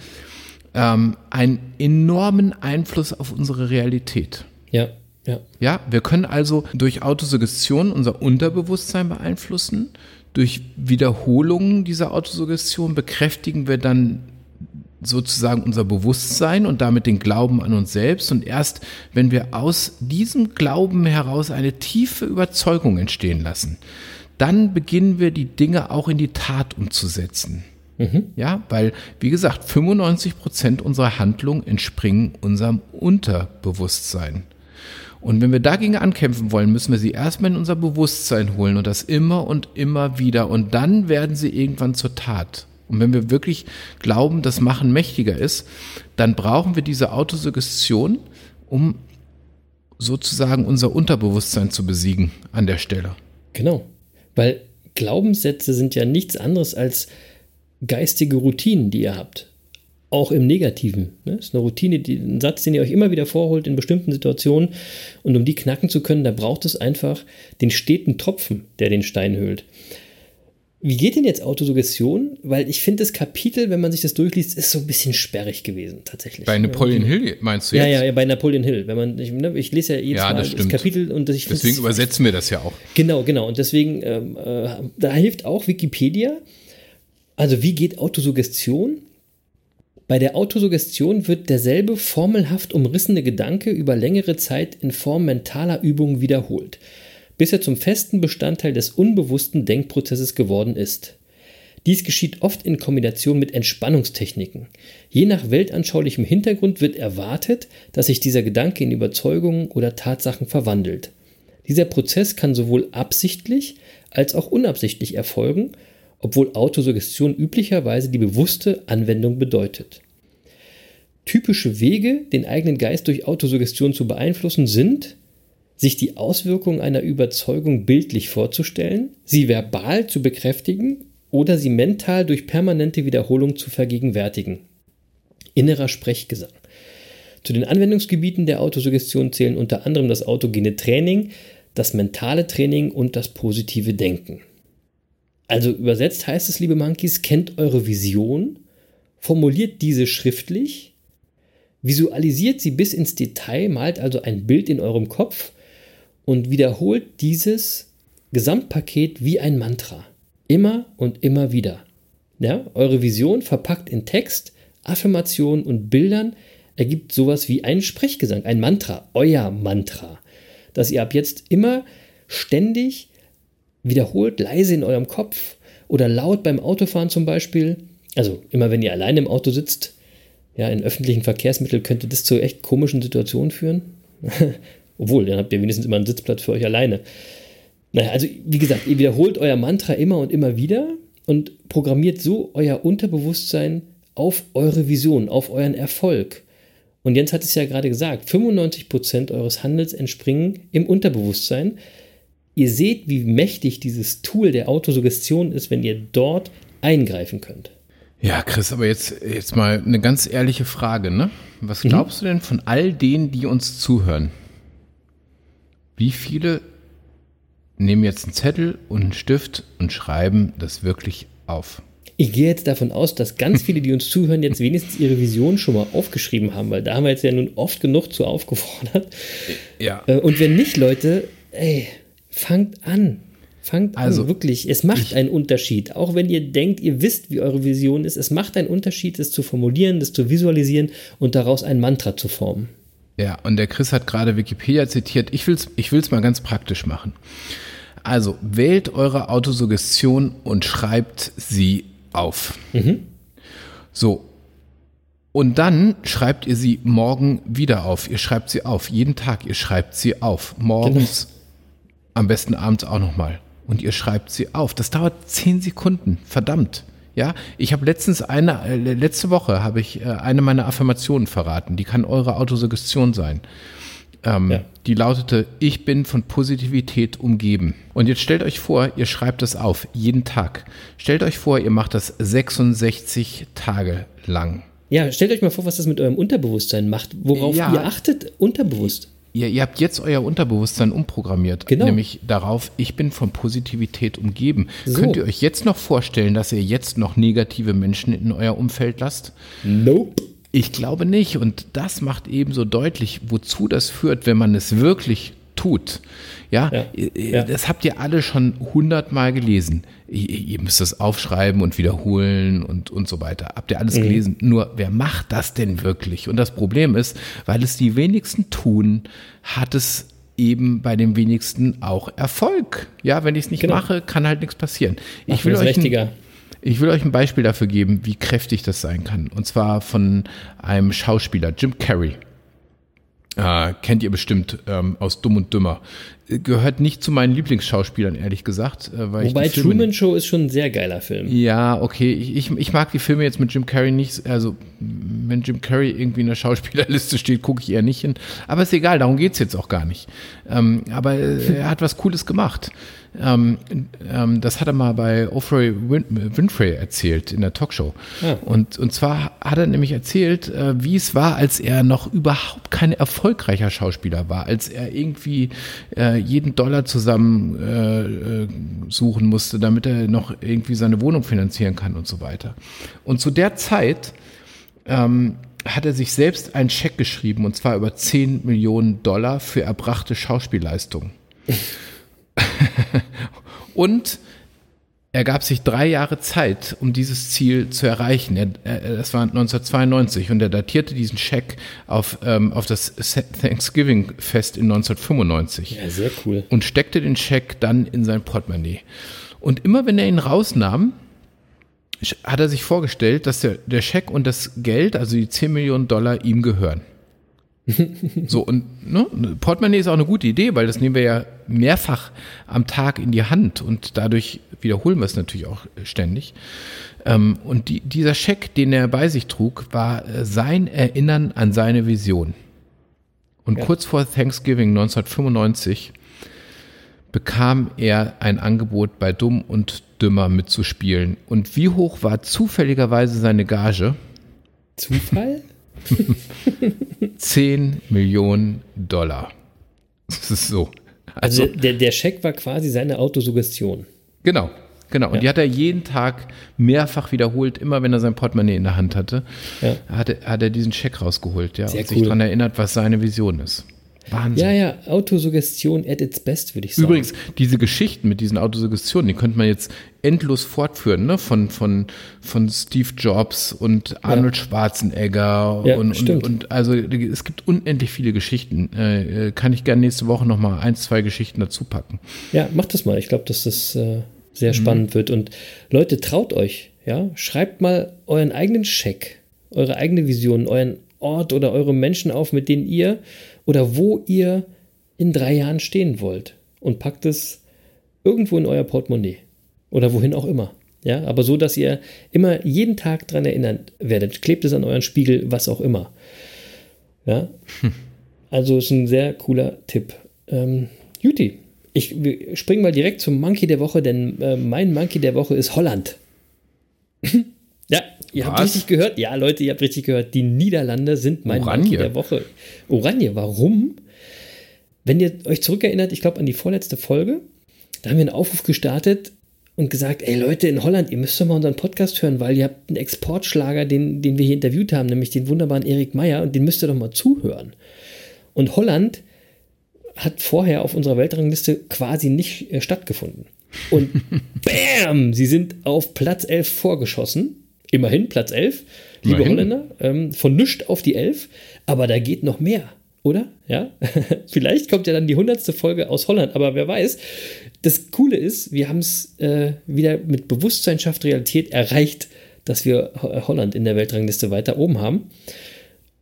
ähm, einen enormen Einfluss auf unsere Realität. ja, ja. Ja, wir können also durch Autosuggestion unser Unterbewusstsein beeinflussen. Durch Wiederholungen dieser Autosuggestion bekräftigen wir dann sozusagen unser Bewusstsein und damit den Glauben an uns selbst. Und erst wenn wir aus diesem Glauben heraus eine tiefe Überzeugung entstehen lassen, dann beginnen wir die Dinge auch in die Tat umzusetzen. Ja, weil, wie gesagt, 95 Prozent unserer Handlungen entspringen unserem Unterbewusstsein. Und wenn wir dagegen ankämpfen wollen, müssen wir sie erstmal in unser Bewusstsein holen und das immer und immer wieder. Und dann werden sie irgendwann zur Tat. Und wenn wir wirklich glauben, dass Machen mächtiger ist, dann brauchen wir diese Autosuggestion, um sozusagen unser Unterbewusstsein zu besiegen an der Stelle. Genau. Weil Glaubenssätze sind ja nichts anderes als geistige Routinen, die ihr habt. Auch im Negativen. Ne? Das ist eine Routine, die, ein Satz, den ihr euch immer wieder vorholt in bestimmten Situationen. Und um die knacken zu können, da braucht es einfach den steten Tropfen, der den Stein höhlt. Wie geht denn jetzt Autosuggestion? Weil ich finde, das Kapitel, wenn man sich das durchliest, ist so ein bisschen sperrig gewesen, tatsächlich. Bei Napoleon Hill meinst du jetzt? Ja, ja, ja, bei Napoleon Hill. Wenn man, ich, ne, ich lese ja jedes ja, Mal das, das, Kapitel und ich Deswegen übersetzen wir das ja auch. Genau, genau. Und deswegen, ähm, äh, da hilft auch Wikipedia. Also, wie geht Autosuggestion? Bei der Autosuggestion wird derselbe formelhaft umrissene Gedanke über längere Zeit in Form mentaler Übungen wiederholt, bis er zum festen Bestandteil des unbewussten Denkprozesses geworden ist. Dies geschieht oft in Kombination mit Entspannungstechniken. Je nach weltanschaulichem Hintergrund wird erwartet, dass sich dieser Gedanke in Überzeugungen oder Tatsachen verwandelt. Dieser Prozess kann sowohl absichtlich als auch unabsichtlich erfolgen, obwohl Autosuggestion üblicherweise die bewusste Anwendung bedeutet. Typische Wege, den eigenen Geist durch Autosuggestion zu beeinflussen, sind, sich die Auswirkungen einer Überzeugung bildlich vorzustellen, sie verbal zu bekräftigen oder sie mental durch permanente Wiederholung zu vergegenwärtigen. Innerer Sprechgesang. Zu den Anwendungsgebieten der Autosuggestion zählen unter anderem das autogene Training, das mentale Training und das positive Denken. Also übersetzt heißt es, liebe Monkeys, kennt eure Vision, formuliert diese schriftlich, visualisiert sie bis ins Detail, malt also ein Bild in eurem Kopf und wiederholt dieses Gesamtpaket wie ein Mantra. Immer und immer wieder. Ja, eure Vision verpackt in Text, Affirmationen und Bildern ergibt sowas wie einen Sprechgesang, ein Mantra, euer Mantra, das ihr ab jetzt immer ständig wiederholt, leise in eurem Kopf oder laut beim Autofahren zum Beispiel. Also immer wenn ihr alleine im Auto sitzt, ja, in öffentlichen Verkehrsmitteln könnte das zu echt komischen Situationen führen. <laughs> Obwohl, dann habt ihr wenigstens immer einen Sitzplatz für euch alleine. Naja, also wie gesagt, ihr wiederholt euer Mantra immer und immer wieder und programmiert so euer Unterbewusstsein auf eure Vision, auf euren Erfolg. Und Jens hat es ja gerade gesagt, 95% eures Handels entspringen im Unterbewusstsein. Ihr seht, wie mächtig dieses Tool der Autosuggestion ist, wenn ihr dort eingreifen könnt. Ja, Chris, aber jetzt, jetzt mal eine ganz ehrliche Frage, ne? Was mhm. glaubst mhm. du denn von all denen, die uns zuhören? Wie viele nehmen jetzt einen Zettel und einen Stift und schreiben das wirklich auf. Ich gehe jetzt davon aus, dass ganz <laughs> viele, die uns zuhören, jetzt wenigstens ihre Vision schon mal aufgeschrieben haben, weil da haben wir jetzt ja nun oft genug zu aufgefordert. Ja. Äh, und wenn nicht, Leute, ey, fangt an. Fangt also, an, wirklich. Es macht ich, einen Unterschied. Auch wenn ihr denkt, ihr wisst, wie eure Vision ist, es macht einen Unterschied, das zu formulieren, das zu visualisieren und daraus ein Mantra zu formen. Ja, und der Chris hat gerade Wikipedia zitiert. Ich will es ich will's mal ganz praktisch machen. Also wählt eure Autosuggestion und schreibt sie auf. Mhm. So. Und dann schreibt ihr sie morgen wieder auf. Ihr schreibt sie auf. Jeden Tag. Ihr schreibt sie auf. Morgens, genau. Am besten abends auch nochmal. Und ihr schreibt sie auf. Das dauert zehn Sekunden. Verdammt. Ja, ich habe letztens eine, äh, letzte Woche habe ich äh, eine meiner Affirmationen verraten. Die kann eure Autosuggestion sein. Ähm, ja. Die lautete, ich bin von Positivität umgeben. Und jetzt stellt euch vor, ihr schreibt das auf, jeden Tag. Stellt euch vor, ihr macht das 66 Tage lang. Ja, stellt euch mal vor, was das mit eurem Unterbewusstsein macht, worauf ja. ihr achtet, unterbewusst. Ihr, ihr, habt jetzt euer Unterbewusstsein umprogrammiert, genau. nämlich darauf, ich bin von Positivität umgeben. So. Könnt ihr euch jetzt noch vorstellen, dass ihr jetzt noch negative Menschen in euer Umfeld lasst? Nope. Ich glaube nicht. Und das macht eben so deutlich, wozu das führt, wenn man es wirklich tut. Ja, ja, ja. das habt ihr alle schon hundertmal gelesen. Ihr, ihr, müsst das aufschreiben und wiederholen und, und so weiter. Habt ihr alles mhm. gelesen? Nur, wer macht das denn wirklich? Und das Problem ist, weil es die wenigsten tun, hat es eben bei den wenigsten auch Erfolg. Ja, wenn ich es nicht genau. mache, kann halt nichts passieren. ich will euch ein, ich will euch ein Beispiel dafür geben, wie kräftig das sein kann. Und zwar von einem Schauspieler, Jim Carrey. Äh, kennt ihr bestimmt ähm, aus Dumm und Dümmer. Gehört nicht zu meinen Lieblingsschauspielern, ehrlich gesagt. Äh, Wobei Truman Show ist schon ein sehr geiler Film. Ja, okay. Ich, ich, ich, mag die Filme jetzt mit Jim Carrey nicht. Also wenn Jim Carrey irgendwie in der Schauspielerliste steht, gucke ich eher nicht hin. Aber ist egal, darum geht's jetzt auch gar nicht. Ähm, aber äh, er hat was Cooles gemacht. Ähm, ähm, das hat er mal bei Oprah Win Winfrey erzählt in der Talkshow. Ah. Und, und zwar hat er nämlich erzählt, äh, wie es war, als er noch überhaupt kein erfolgreicher Schauspieler war, als er irgendwie äh, jeden Dollar zusammen äh, äh, suchen musste, damit er noch irgendwie seine Wohnung finanzieren kann und so weiter. Und zu der Zeit ähm, hat er sich selbst einen Scheck geschrieben, und zwar über 10 Millionen Dollar für erbrachte Schauspielleistungen. <laughs> und er gab sich drei Jahre Zeit, um dieses Ziel zu erreichen. Er, er, das war 1992 und er datierte diesen Scheck auf, ähm, auf das Thanksgiving-Fest in 1995 Ja, sehr cool. und steckte den Scheck dann in sein Portemonnaie. Und immer wenn er ihn rausnahm, hat er sich vorgestellt, dass der, der Scheck und das Geld, also die 10 Millionen Dollar, ihm gehören. So, und ne, Portemonnaie ist auch eine gute Idee, weil das nehmen wir ja mehrfach am Tag in die Hand und dadurch wiederholen wir es natürlich auch ständig. Ähm, und die, dieser Scheck, den er bei sich trug, war äh, sein Erinnern an seine Vision. Und kurz vor Thanksgiving 1995 bekam er ein Angebot bei Dumm und Dümmer mitzuspielen. Und wie hoch war zufälligerweise seine Gage? Zufall? <laughs> 10 Millionen Dollar. Das ist so. Also, Also, der, der Scheck war quasi seine Autosuggestion. genau, genau. Und Ja. die hat er jeden Tag mehrfach wiederholt, immer wenn er sein Portemonnaie in der Hand hatte, Ja. hat, er, hat er diesen Scheck rausgeholt, ja, Sehr und sich cool. daran erinnert, was seine Vision ist. Wahnsinn. Ja, ja, Autosuggestion at its best, würde ich sagen. Übrigens, diese Geschichten mit diesen Autosuggestionen, die könnte man jetzt endlos fortführen, ne? Von, von, von Steve Jobs und Arnold Schwarzenegger Ja, und, und, stimmt. und also es gibt unendlich viele Geschichten. Äh, kann ich gerne nächste Woche nochmal ein, zwei Geschichten dazu packen. Ja, macht das mal. Ich glaube, dass das äh, sehr spannend wird. Und Leute, traut euch. Ja, schreibt mal euren eigenen Scheck, eure eigene Vision, euren Ort oder eure Menschen auf, mit denen ihr oder wo ihr in drei Jahren stehen wollt. Und packt es irgendwo in euer Portemonnaie. Oder wohin auch immer. Ja, aber so, dass ihr immer jeden Tag dran erinnert werdet. Klebt es an euren Spiegel, was auch immer. Ja, also ist ein sehr cooler Tipp. Ähm, Juti, ich wir springen mal direkt zum Monkey der Woche, denn äh, mein Monkey der Woche ist Holland. Ihr habt Was? richtig gehört. Ja, Leute, ihr habt richtig gehört. Die Niederlande sind mein Oranje. Der Woche. Oranje, warum? Wenn ihr euch zurückerinnert, ich glaube an die vorletzte Folge, da haben wir einen Aufruf gestartet und gesagt, ey Leute in Holland, ihr müsst doch mal unseren Podcast hören, weil ihr habt einen Exportschlager, den, den wir hier interviewt haben, nämlich den wunderbaren Erik Meyer und den müsst ihr doch mal zuhören. Und Holland hat vorher auf unserer Weltrangliste quasi nicht äh, stattgefunden. Und <laughs> bam, sie sind auf Platz 11 vorgeschossen. Immerhin Platz 11, liebe Immerhin. Holländer, ähm, von nüscht auf die 11, aber da geht noch mehr, oder? Ja, <laughs> vielleicht kommt ja dann die hundertste Folge aus Holland, aber wer weiß. Das Coole ist, wir haben es äh, wieder mit Bewusstsein schafft Realität erreicht, dass wir Ho- Holland in der Weltrangliste weiter oben haben.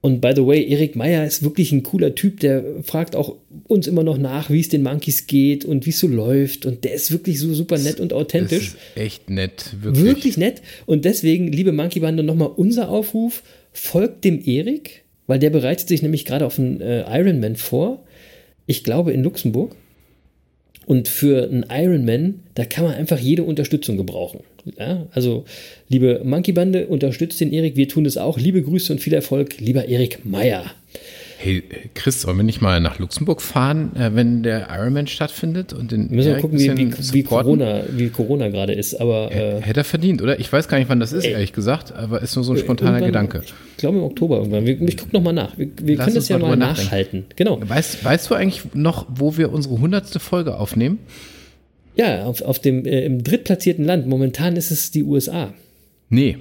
Und by the way, Erik Meyer ist wirklich ein cooler Typ, der fragt auch uns immer noch nach, wie es den Monkeys geht und wie es so läuft. Und der ist wirklich so super nett und authentisch. echt nett, wirklich. Wirklich nett. Und deswegen, liebe Monkey Bande, nochmal unser Aufruf: folgt dem Erik, weil der bereitet sich nämlich gerade auf einen äh, Ironman vor. Ich glaube in Luxemburg. Und für einen Ironman, da kann man einfach jede Unterstützung gebrauchen. Ja, also, liebe Monkey Bande, unterstützt den Erik. Wir tun es auch. Liebe Grüße und viel Erfolg, lieber Erik Meyer. Hey, Chris, sollen wir nicht mal nach Luxemburg fahren, äh, wenn der Ironman stattfindet? Und den Wir müssen mal Erik gucken, wie, wie, wie? Corona, wie Corona gerade ist. Aber äh, Hätte er verdient, oder? Ich weiß gar nicht, wann das ist, Ey. ehrlich gesagt, aber ist nur so ein spontaner irgendwann- Gedanke. Ich glaube im Oktober irgendwann. Wir, ich gucke nochmal nach. Wir, wir können das ja mal nachhalten. Genau. Weißt, weißt du eigentlich noch, wo wir unsere hundertste Folge aufnehmen? Ja, auf, auf dem äh, im drittplatzierten Land. Momentan ist es die USA. Nee.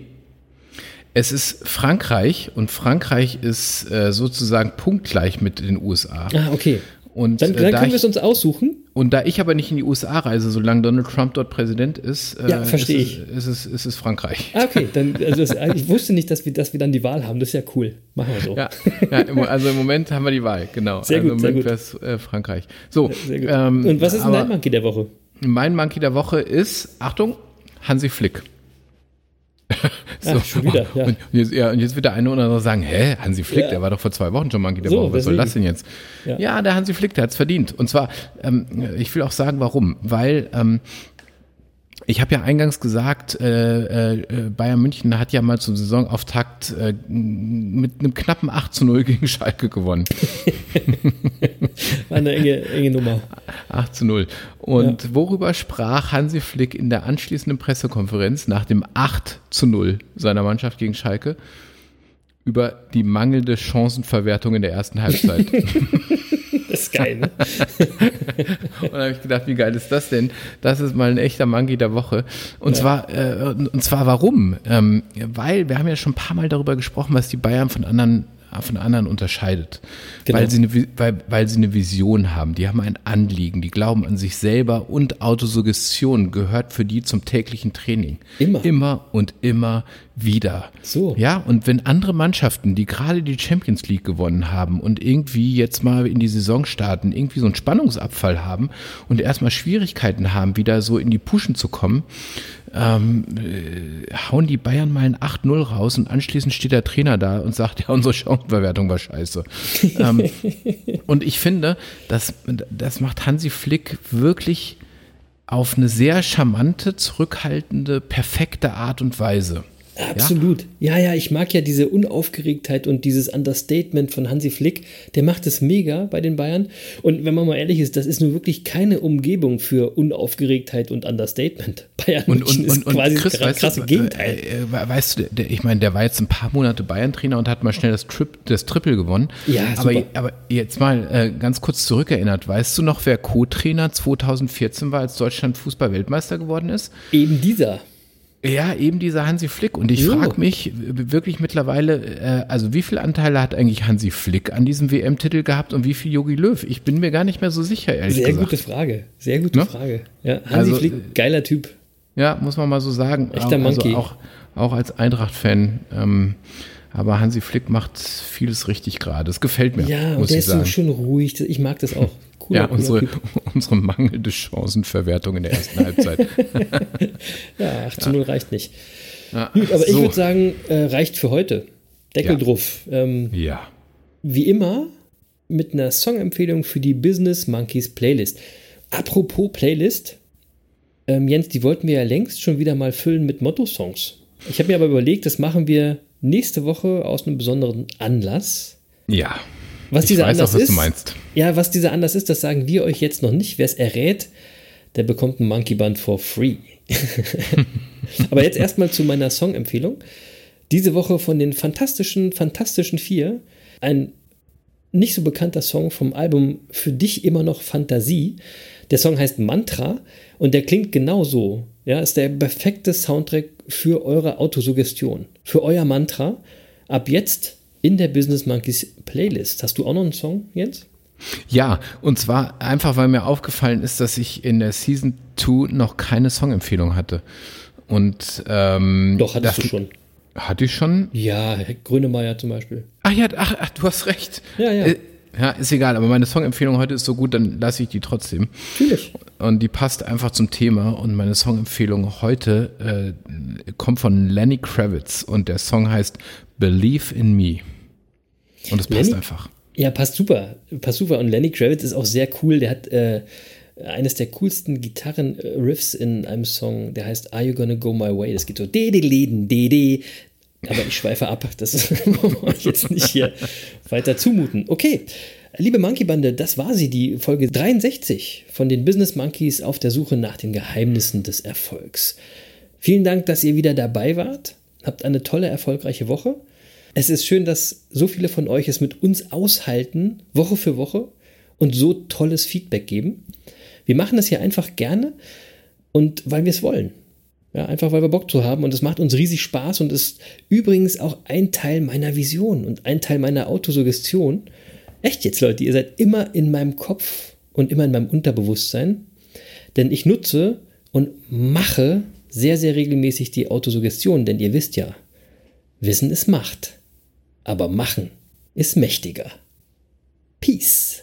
Es ist Frankreich und Frankreich ist äh, sozusagen punktgleich mit den USA. Ah, okay. Und, Dann, äh, dann da können wir ich, es uns aussuchen. und da ich aber nicht in die USA reise, solange Donald Trump dort Präsident ist, äh, Ja, verstehe ist, es, ist, es, ist es Frankreich. Ah, okay. Dann, <laughs> also das, ich wusste nicht, dass wir, dass wir dann die Wahl haben. Das ist ja cool. Machen wir so. Ja, ja also im Moment haben wir die Wahl, genau. Sehr also gut, im Moment wäre es äh, Frankreich. So, Sehr gut. ähm, und was ist denn dein Monkey der Woche? Mein Monkey der Woche ist, Achtung, Hansi Flick. <laughs> so. Ach, schon wieder, ja. Und, jetzt, ja. und jetzt wird der eine oder andere sagen, hä, Hansi Flick, ja. der war doch vor zwei Wochen schon Monkey der so, Woche, was soll das denn jetzt? Ja. ja, der Hansi Flick, der hat es verdient. Und zwar, ähm, ich will auch sagen, warum. Weil ähm, ich habe ja eingangs gesagt, äh, äh, Bayern München hat ja mal zum Saisonauftakt äh, mit einem knappen 8 zu 0 gegen Schalke gewonnen. War eine enge, enge Nummer. 8 zu 0. Und ja. worüber sprach Hansi Flick in der anschließenden Pressekonferenz nach dem 8 zu 0 seiner Mannschaft gegen Schalke? Über die mangelnde Chancenverwertung in der ersten Halbzeit. <laughs> Ist geil, ne? <laughs> und da habe ich gedacht, wie geil ist das denn? Das ist mal ein echter Monkey der Woche. Und ja. zwar, äh, und zwar warum? Ähm, weil wir haben ja schon ein paar Mal darüber gesprochen, was die Bayern von anderen von anderen unterscheidet. Genau. Weil, sie eine, weil, weil sie eine Vision haben, die haben ein Anliegen, die glauben an sich selber und Autosuggestion gehört für die zum täglichen Training. Immer. Immer und immer wieder. So. Ja, und wenn andere Mannschaften, die gerade die Champions League gewonnen haben und irgendwie jetzt mal in die Saison starten, irgendwie so einen Spannungsabfall haben und erstmal Schwierigkeiten haben, wieder so in die Pushen zu kommen, ähm, äh, hauen die Bayern mal ein 8-0 raus und anschließend steht der Trainer da und sagt, ja, unsere Chancenverwertung war scheiße. ähm, <laughs> und ich finde, das, das macht Hansi Flick wirklich auf eine sehr charmante, zurückhaltende, perfekte Art und Weise. Absolut. Ja? ja, ja, ich mag ja diese Unaufgeregtheit und dieses Understatement von Hansi Flick. Der macht es mega bei den Bayern. Und wenn man mal ehrlich ist, das ist nur wirklich keine Umgebung für Unaufgeregtheit und Understatement. <laughs> Bayern und, und, ist und, quasi Chris, das krasse Gegenteil. Äh, äh, weißt du, der, ich meine, der war jetzt ein paar Monate Bayern-Trainer und hat mal schnell das, Trip, das Triple gewonnen. Ja, aber, super. aber jetzt mal äh, ganz kurz zurückerinnert. Weißt du noch, wer Co-Trainer 2014 war, als Deutschland Fußball-Weltmeister geworden ist? Eben dieser. Ja, eben dieser Hansi Flick. Und ich frage mich wirklich mittlerweile, äh, also wie viele Anteile hat eigentlich Hansi Flick an diesem WM-Titel gehabt und wie viel Yogi Löw? Ich bin mir gar nicht mehr so sicher, ehrlich Sehr gesagt. gute Frage. Sehr gute ne? Frage. Ja, Hansi also, Flick, geiler Typ. Ja, muss man mal so sagen. Echter also Monkey. Auch, auch als Eintracht-Fan. Ähm, aber Hansi Flick macht vieles richtig gerade. Das gefällt mir. Ja, und der ist sagen. so schön ruhig. Ich mag das auch. Cooler, ja, unsere, <laughs> unsere mangelnde Chancenverwertung in der ersten Halbzeit. <laughs> ja, 8 zu 0 reicht nicht. Ja, Gut, aber so. ich würde sagen, äh, reicht für heute. Deckel ja. drauf. Ähm, ja. Wie immer mit einer Songempfehlung für die Business Monkeys Playlist. Apropos Playlist, ähm, Jens, die wollten wir ja längst schon wieder mal füllen mit Motto-Songs. Ich habe mir aber überlegt, das machen wir nächste Woche aus einem besonderen Anlass. Ja. Was dieser weiß Anlass auch, was ist, du meinst. Ja, was dieser Anlass ist, das sagen wir euch jetzt noch nicht. Wer es errät, der bekommt ein Monkey Band for free. <laughs> Aber jetzt erstmal zu meiner Songempfehlung. Diese Woche von den fantastischen, fantastischen vier. Ein nicht so bekannter Song vom Album Für dich immer noch Fantasie. Der Song heißt Mantra und der klingt genauso. Ja, ist der perfekte Soundtrack für eure Autosuggestion, für euer Mantra. Ab jetzt in der Business Monkeys Playlist. Hast du auch noch einen Song, Jens? Ja, und zwar einfach, weil mir aufgefallen ist, dass ich in der Season 2 noch keine Songempfehlung hatte. Und ähm, Doch, hattest das, du schon. Hatte ich schon? Ja, Grönemeyer zum Beispiel. Ach ja, ach, ach du hast recht. Ja, ja. Äh, ja, ist egal, aber meine Songempfehlung heute ist so gut, dann lasse ich die trotzdem. Natürlich. Und die passt einfach zum Thema. Und meine Songempfehlung heute äh, kommt von Lenny Kravitz und der Song heißt Believe in Me. Und es passt Lenny, einfach. Ja, passt super. Passt super. Und Lenny Kravitz ist auch sehr cool. Der hat äh, eines der coolsten Gitarren-Riffs in einem Song, der heißt Are You Gonna Go My Way? Das geht so de de de de de. Aber ich schweife ab. Das <laughs> wollen wir euch jetzt nicht hier weiter zumuten. Okay. Liebe Monkey Bande, das war sie, die Folge 63 von den Business Monkeys auf der Suche nach den Geheimnissen des Erfolgs. Vielen Dank, dass ihr wieder dabei wart. Habt eine tolle, erfolgreiche Woche. Es ist schön, dass so viele von euch es mit uns aushalten, Woche für Woche und so tolles Feedback geben. Wir machen das hier einfach gerne und weil wir es wollen. Ja, einfach weil wir Bock zu haben und es macht uns riesig Spaß und ist übrigens auch ein Teil meiner Vision und ein Teil meiner Autosuggestion. Echt jetzt, Leute, ihr seid immer in meinem Kopf und immer in meinem Unterbewusstsein, denn ich nutze und mache sehr, sehr regelmäßig die Autosuggestion, denn ihr wisst ja, Wissen ist Macht, aber Machen ist mächtiger. Peace.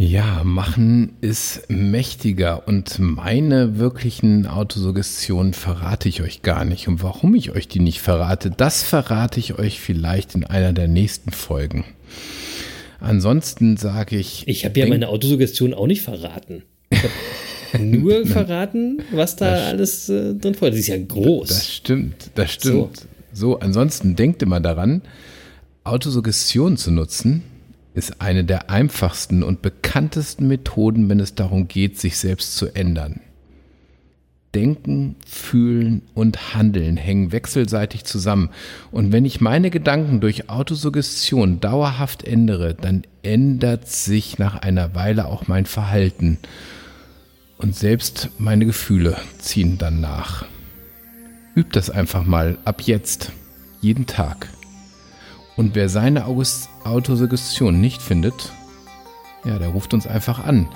Ja, machen ist mächtiger und meine wirklichen Autosuggestionen verrate ich euch gar nicht. Und warum ich euch die nicht verrate, das verrate ich euch vielleicht in einer der nächsten Folgen. Ansonsten sage ich. Ich habe ja meine Autosuggestion auch nicht verraten. Ich habe <laughs> nur verraten, was da das, alles äh, drin vorhält. Das ist ja groß. Das stimmt, das stimmt. So, so ansonsten denkt immer daran, Autosuggestion zu nutzen ist eine der einfachsten und bekanntesten Methoden, wenn es darum geht, sich selbst zu ändern. Denken, Fühlen und Handeln hängen wechselseitig zusammen. Und wenn ich meine Gedanken durch Autosuggestion dauerhaft ändere, dann ändert sich nach einer Weile auch mein Verhalten. Und selbst meine Gefühle ziehen dann nach. Übt das einfach mal ab jetzt, jeden Tag. Und wer seine Autosuggestion nicht findet, ja, der ruft uns einfach an.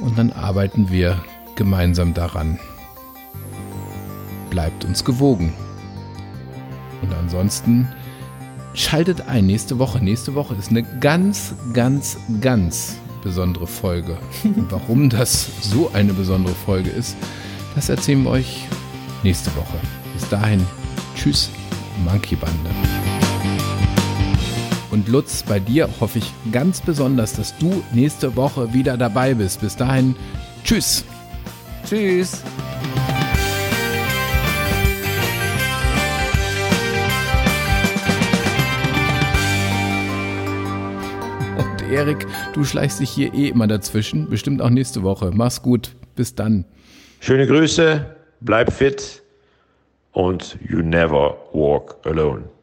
Und dann arbeiten wir gemeinsam daran. Bleibt uns gewogen. Und ansonsten schaltet ein nächste Woche. Nächste Woche ist eine ganz, ganz, ganz besondere Folge. Und warum das so eine besondere Folge ist, das erzählen wir euch nächste Woche. Bis dahin, tschüss, Monkey Bande. Und Lutz, bei dir hoffe ich ganz besonders, dass du nächste Woche wieder dabei bist. Bis dahin, tschüss. Tschüss. Und Erik, du schleichst dich hier eh immer dazwischen. Bestimmt auch nächste Woche. Mach's gut. Bis dann. Schöne Grüße, bleib fit und you never walk alone.